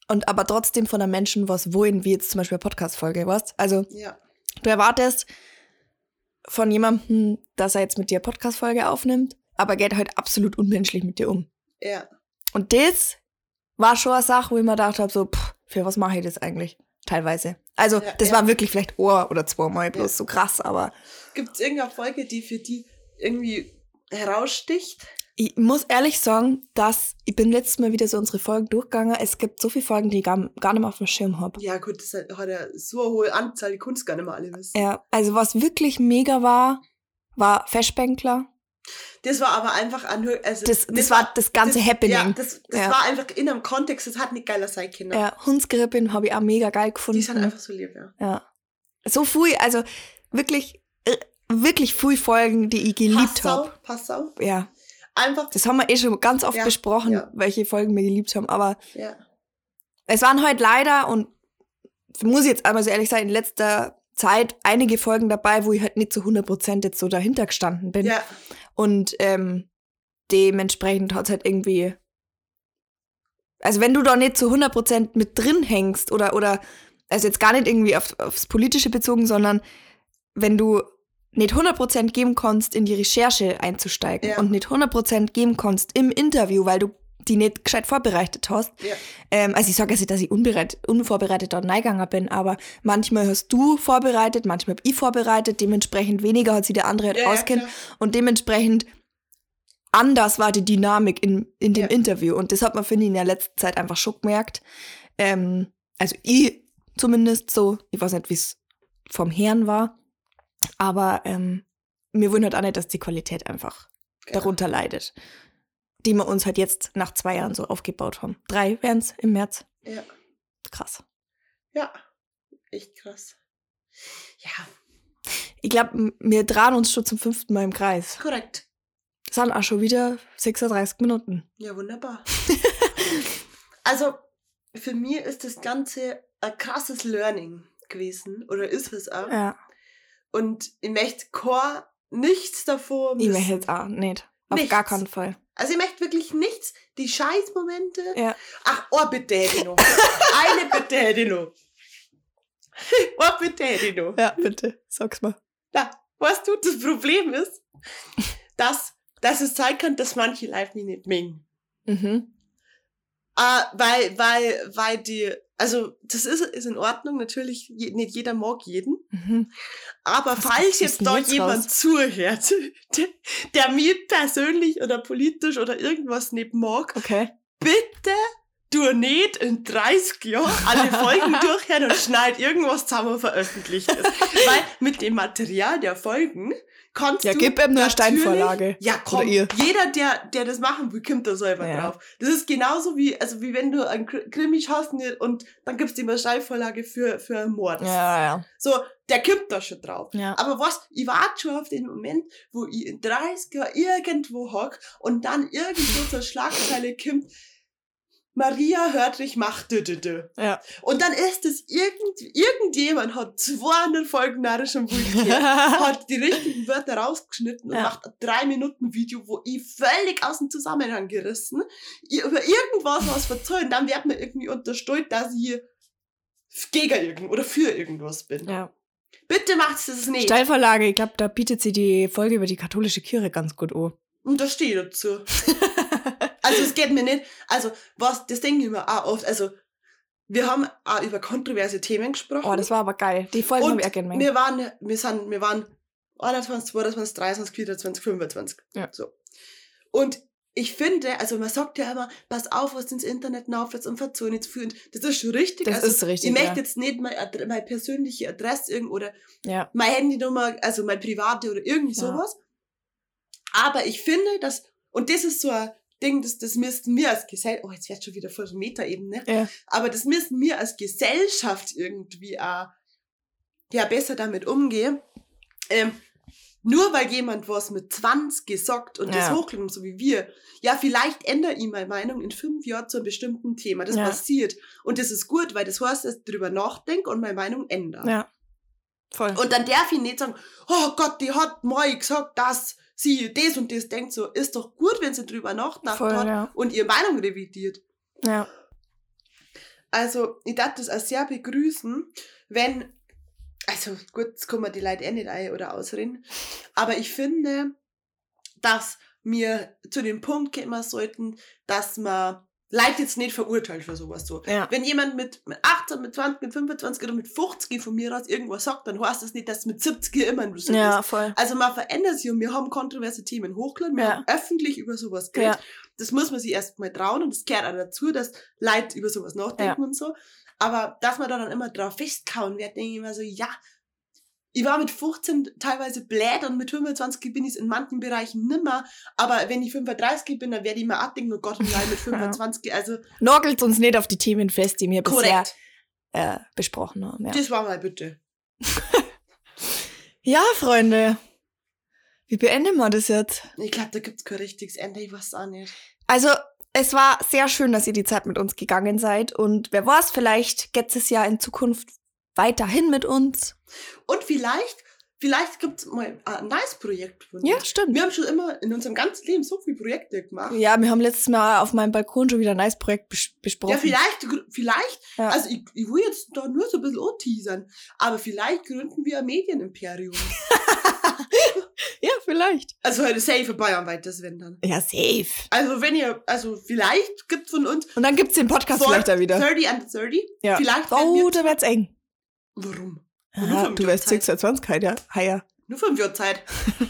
Speaker 2: Und aber trotzdem von einem Menschen was wollen, wie jetzt zum Beispiel eine Podcast-Folge, weißt? Also,
Speaker 3: Ja.
Speaker 2: du erwartest von jemandem, dass er jetzt mit dir eine Podcast-Folge aufnimmt, aber geht halt absolut unmenschlich mit dir um.
Speaker 3: Ja.
Speaker 2: Und das war schon eine Sache, wo ich mir gedacht habe, so, pff, für was mache ich das eigentlich? Teilweise. Also,
Speaker 3: Ja,
Speaker 2: das
Speaker 3: ja.
Speaker 2: war wirklich vielleicht Ohr oder zweimal bloß
Speaker 3: Ja.
Speaker 2: so krass, aber
Speaker 3: Gibt es irgendeine Folge, die für die irgendwie heraussticht?
Speaker 2: Ich muss ehrlich sagen, dass ich bin letztes Mal wieder so unsere Folgen durchgegangen. Es gibt so viele Folgen, die ich gar, gar nicht mehr auf dem Schirm habe.
Speaker 3: Ja, gut, das hat ja so eine hohe Anzahl, die Kunst gar nicht mehr alle wissen.
Speaker 2: Ja, also was wirklich mega war, war Feschbänkler.
Speaker 3: Das war aber einfach an also
Speaker 2: Das, das war das ganze
Speaker 3: das,
Speaker 2: Happening.
Speaker 3: Ja, das, das
Speaker 2: Ja.
Speaker 3: war einfach in einem Kontext, das hat nicht geiler sein können.
Speaker 2: Ja, Hundsgrippin habe ich auch mega geil gefunden.
Speaker 3: Die sind einfach so lieb, ja.
Speaker 2: ja. So viel, also wirklich, äh, wirklich viel Folgen, die ich geliebt
Speaker 3: Passau,
Speaker 2: habe.
Speaker 3: Passau.
Speaker 2: Ja,
Speaker 3: Einfach,
Speaker 2: das haben wir eh schon ganz oft
Speaker 3: Ja,
Speaker 2: besprochen,
Speaker 3: ja.
Speaker 2: welche Folgen wir geliebt haben. Aber
Speaker 3: ja.
Speaker 2: es waren heute leider, und muss ich jetzt einmal so ehrlich sein, in letzter Zeit einige Folgen dabei, wo ich halt nicht zu 100% jetzt so dahinter gestanden bin.
Speaker 3: Ja,
Speaker 2: Und ähm, dementsprechend hat es halt irgendwie. Also, wenn du da nicht zu 100% mit drin hängst oder, oder, also jetzt gar nicht irgendwie auf, aufs Politische bezogen, sondern wenn du nicht 100% geben kannst, in die Recherche einzusteigen
Speaker 3: Ja.
Speaker 2: und nicht 100% geben kannst im Interview, weil du die nicht gescheit vorbereitet hast.
Speaker 3: ja.
Speaker 2: Ähm, also ich sage jetzt nicht, dass ich unbereit, unvorbereitet dort reingegangen bin, aber manchmal hast du vorbereitet, manchmal hab ich vorbereitet, dementsprechend weniger hat sich der andere halt
Speaker 3: Ja, ja,
Speaker 2: auskennt
Speaker 3: klar.
Speaker 2: und dementsprechend anders war die Dynamik in, in dem
Speaker 3: Ja.
Speaker 2: Interview und das hat man, finde ich, in der letzten Zeit einfach schon gemerkt. Ähm, also ich zumindest so, ich weiß nicht, wie es vom Herrn war, aber ähm, mir wundert auch nicht, dass die Qualität einfach
Speaker 3: Genau.
Speaker 2: darunter leidet, die wir uns halt jetzt nach zwei Jahren so aufgebaut haben. Drei wären es im März.
Speaker 3: Ja.
Speaker 2: Krass.
Speaker 3: ja, echt krass. Ja,
Speaker 2: Ich glaube, wir drehen uns schon zum fünften Mal im Kreis.
Speaker 3: korrekt.
Speaker 2: Das sind auch schon wieder 36 Minuten.
Speaker 3: Ja, wunderbar. also, für mich ist das Ganze ein krasses Learning gewesen. Oder ist es auch.
Speaker 2: Ja.
Speaker 3: Und ich möchte kein, nichts davon
Speaker 2: Ich
Speaker 3: missen.
Speaker 2: möchte jetzt auch nicht. Auf
Speaker 3: Nichts.
Speaker 2: gar keinen Fall.
Speaker 3: Also ich möchte wirklich nichts. Die Scheißmomente.
Speaker 2: Ja.
Speaker 3: Ach, oh, ich. Eine bitte hätte ich noch. Oh, bitte hätte ich noch.
Speaker 2: Ja, bitte. Sag's mal.
Speaker 3: Na, weißt du, das Problem ist, dass, dass es sein kann, dass manche live nicht mengen.
Speaker 2: Mhm.
Speaker 3: Ah, weil, weil, weil die, also das ist, ist in Ordnung, natürlich, je, nicht jeder mag jeden,
Speaker 2: Mhm.
Speaker 3: aber
Speaker 2: Was
Speaker 3: falls jetzt da
Speaker 2: jetzt
Speaker 3: jemand
Speaker 2: raus?
Speaker 3: zuhört, der, der mir persönlich oder politisch oder irgendwas nicht mag,
Speaker 2: Okay.
Speaker 3: bitte du nicht in 30 Jahren alle Folgen durchhören und schneid irgendwas zusammen veröffentlicht. Weil mit dem Material der Folgen kannst
Speaker 2: Ja,
Speaker 3: du
Speaker 2: gib ihm eine Steinvorlage.
Speaker 3: Ja, komm, jeder, der, der das machen will, kommt da selber
Speaker 2: Ja.
Speaker 3: drauf. Das ist genauso wie, also wie wenn du einen Kr- Krimi hast und- dann gibst du ihm eine Steilvorlage für, für einen Mord.
Speaker 2: Ja, ja.
Speaker 3: So, der kommt da schon drauf.
Speaker 2: Ja.
Speaker 3: Aber was, ich warte schon auf den Moment, wo ich in 30 Jahren irgendwo hock und dann irgendwo zur Schlagzeile kommt, Maria Hörtrich macht dü, dü, dü.
Speaker 2: Ja.
Speaker 3: Und dann ist es irgend, irgendjemand hat 200 Folgen narrisch und Vulgär, hat die richtigen Wörter rausgeschnitten und
Speaker 2: Ja.
Speaker 3: macht ein 3 Minuten Video, wo ich völlig aus dem Zusammenhang gerissen, über irgendwas was verzeihen, dann wird mir irgendwie unterstellt, dass ich gegen irgend oder für irgendwas bin.
Speaker 2: ja.
Speaker 3: Bitte macht es nicht.
Speaker 2: Steilvorlage, ich glaube, da bietet sie die Folge über die katholische Kirche ganz gut an.
Speaker 3: Und da stehe ich dazu. also es geht mir nicht, also was, das denke ich mir auch oft, also wir haben auch über kontroverse Themen gesprochen.
Speaker 2: Oh, das war aber geil. Die Folge habe
Speaker 3: und
Speaker 2: ich auch gerne
Speaker 3: wir waren, wir sind, wir waren 21, 22, 23, 24, 25.
Speaker 2: Ja.
Speaker 3: So. Und ich finde, also man sagt ja immer, pass auf, was du ins Internet auflädst und verzögern nicht führen. Das ist schon richtig.
Speaker 2: Das
Speaker 3: also,
Speaker 2: ist richtig,
Speaker 3: Ich möchte
Speaker 2: ja.
Speaker 3: jetzt nicht meine, Adre meine persönliche Adresse irgend oder
Speaker 2: Ja.
Speaker 3: meine Handynummer, also meine private oder irgendwie
Speaker 2: Ja.
Speaker 3: sowas. Aber ich finde, dass, und das ist so ein Ding, das, das müssten wir als Gesellschaft, oh, jetzt wird schon wieder voll Metaebene,
Speaker 2: Ja.
Speaker 3: aber das müssen wir als Gesellschaft irgendwie auch, ja, besser damit umgehen. Ähm, nur weil jemand was mit 20 gesagt und das
Speaker 2: Ja.
Speaker 3: hochklimmt, so wie wir, ja, vielleicht ändere ich meine Meinung in fünf Jahren zu einem bestimmten Thema. Das
Speaker 2: Ja.
Speaker 3: passiert. Und das ist gut, weil das heißt, dass ich drüber nachdenke und meine Meinung ändere.
Speaker 2: Ja. Voll.
Speaker 3: Und dann darf ich nicht sagen, oh Gott, die hat mal gesagt, dass sie das und das denkt. So, ist doch gut, wenn sie drüber nachgedacht
Speaker 2: Voll,
Speaker 3: hat
Speaker 2: ja.
Speaker 3: und ihre Meinung revidiert.
Speaker 2: ja.
Speaker 3: Also, ich darf das auch sehr begrüßen, wenn, also gut, jetzt kann man die Leute eh nicht ein oder ausreden, aber ich finde, dass wir zu dem Punkt kommen sollten, dass man Leute jetzt nicht verurteilt für sowas so.
Speaker 2: Ja.
Speaker 3: Wenn jemand mit, mit 18, mit 20, mit 25 oder mit 50 von mir aus irgendwas sagt, dann heißt das nicht, dass es mit 70 immer nur so
Speaker 2: Ja,
Speaker 3: ist.
Speaker 2: voll.
Speaker 3: Also man verändert sich und wir haben kontroverse Themen hochgeladen, wir
Speaker 2: Ja.
Speaker 3: haben öffentlich über sowas geredet.
Speaker 2: Ja.
Speaker 3: Das muss man sich erstmal trauen und das gehört auch dazu, dass Leute über sowas nachdenken und so. Aber dass man da dann immer drauf festkauen wird, denke ich immer so, ja, ich war mit 15 teilweise blöd und mit 25 bin ich in manchen Bereichen nimmer. Aber wenn ich 35 bin, dann werde ich mir auch denken, oh Gott, nein, mit 25, also
Speaker 2: Nagelt uns nicht auf die Themen fest, die wir bisher äh, besprochen haben. Ja.
Speaker 3: Das war mal bitte.
Speaker 2: ja, Freunde. Wie beenden wir das jetzt?
Speaker 3: Ich glaube, da gibt's kein richtiges Ende, ich weiß auch nicht.
Speaker 2: Also, es war sehr schön, dass ihr die Zeit mit uns gegangen seid. Und wer weiß, vielleicht geht es ja in Zukunft weiterhin mit uns.
Speaker 3: Und vielleicht, vielleicht gibt's mal ein neues Projekt von uns.
Speaker 2: Ja, stimmt.
Speaker 3: Wir haben schon immer in unserem ganzen Leben so viele Projekte gemacht.
Speaker 2: Ja, wir haben letztes Mal auf meinem Balkon schon wieder ein neues Projekt bes besprochen.
Speaker 3: Ja, vielleicht, vielleicht,
Speaker 2: Ja.
Speaker 3: also ich, ich will jetzt da nur so ein bisschen anteasern, aber vielleicht gründen wir ein Medienimperium.
Speaker 2: ja, vielleicht.
Speaker 3: Also heute safe bayernweit das wenn dann.
Speaker 2: Ja, safe.
Speaker 3: Also wenn ihr, also vielleicht gibt's von uns
Speaker 2: Und dann gibt's den Podcast vielleicht da wieder.
Speaker 3: 30 and 30.
Speaker 2: Ja.
Speaker 3: Vielleicht
Speaker 2: Oh, da wird's eng.
Speaker 3: Warum?
Speaker 2: Aha, du wärst
Speaker 3: Jahre
Speaker 2: 26, ja. Heuer.
Speaker 3: Nur fünf Jahre Zeit.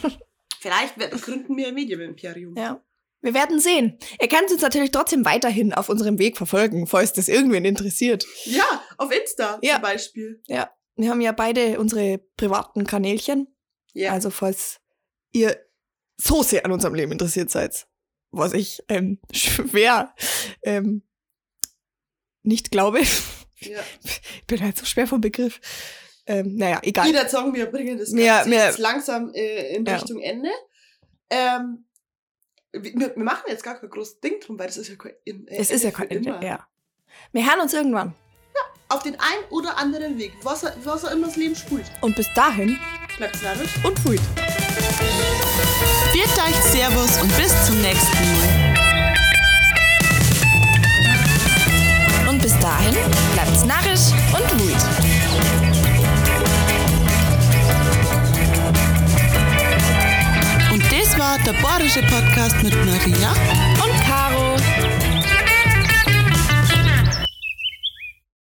Speaker 3: vielleicht gründen wir ein Medienimperium.
Speaker 2: Ja. Wir werden sehen. Ihr könnt uns natürlich trotzdem weiterhin auf unserem Weg verfolgen, falls das irgendwen interessiert.
Speaker 3: Ja, auf Insta
Speaker 2: Ja.
Speaker 3: zum Beispiel.
Speaker 2: Wir haben ja beide unsere privaten Kanälchen.
Speaker 3: Ja.
Speaker 2: Also falls ihr so sehr an unserem Leben interessiert seid, was ich ähm, schwer ähm, nicht glaube.
Speaker 3: Ja.
Speaker 2: Ich bin halt so schwer vom Begriff. Ähm, naja, egal.
Speaker 3: Würde sagen, wir bringen das Ganze
Speaker 2: wir-
Speaker 3: jetzt langsam äh, in
Speaker 2: Ja.
Speaker 3: Richtung Ende. Ähm, wir, wir machen jetzt gar kein großes Ding drum, weil das ist ja kein äh,
Speaker 2: Es ist ja kein Ende.
Speaker 3: immer.
Speaker 2: Ja. Wir hören uns irgendwann.
Speaker 3: Auf den einen oder anderen Weg, was, was er immer das Leben spult.
Speaker 2: Und bis dahin
Speaker 3: Bleibt narrisch.
Speaker 2: und Fui.
Speaker 4: Viert euch Servus und bis zum nächsten Mal.
Speaker 1: Und wut.
Speaker 4: Und das war der Bayerische Podcast mit Maria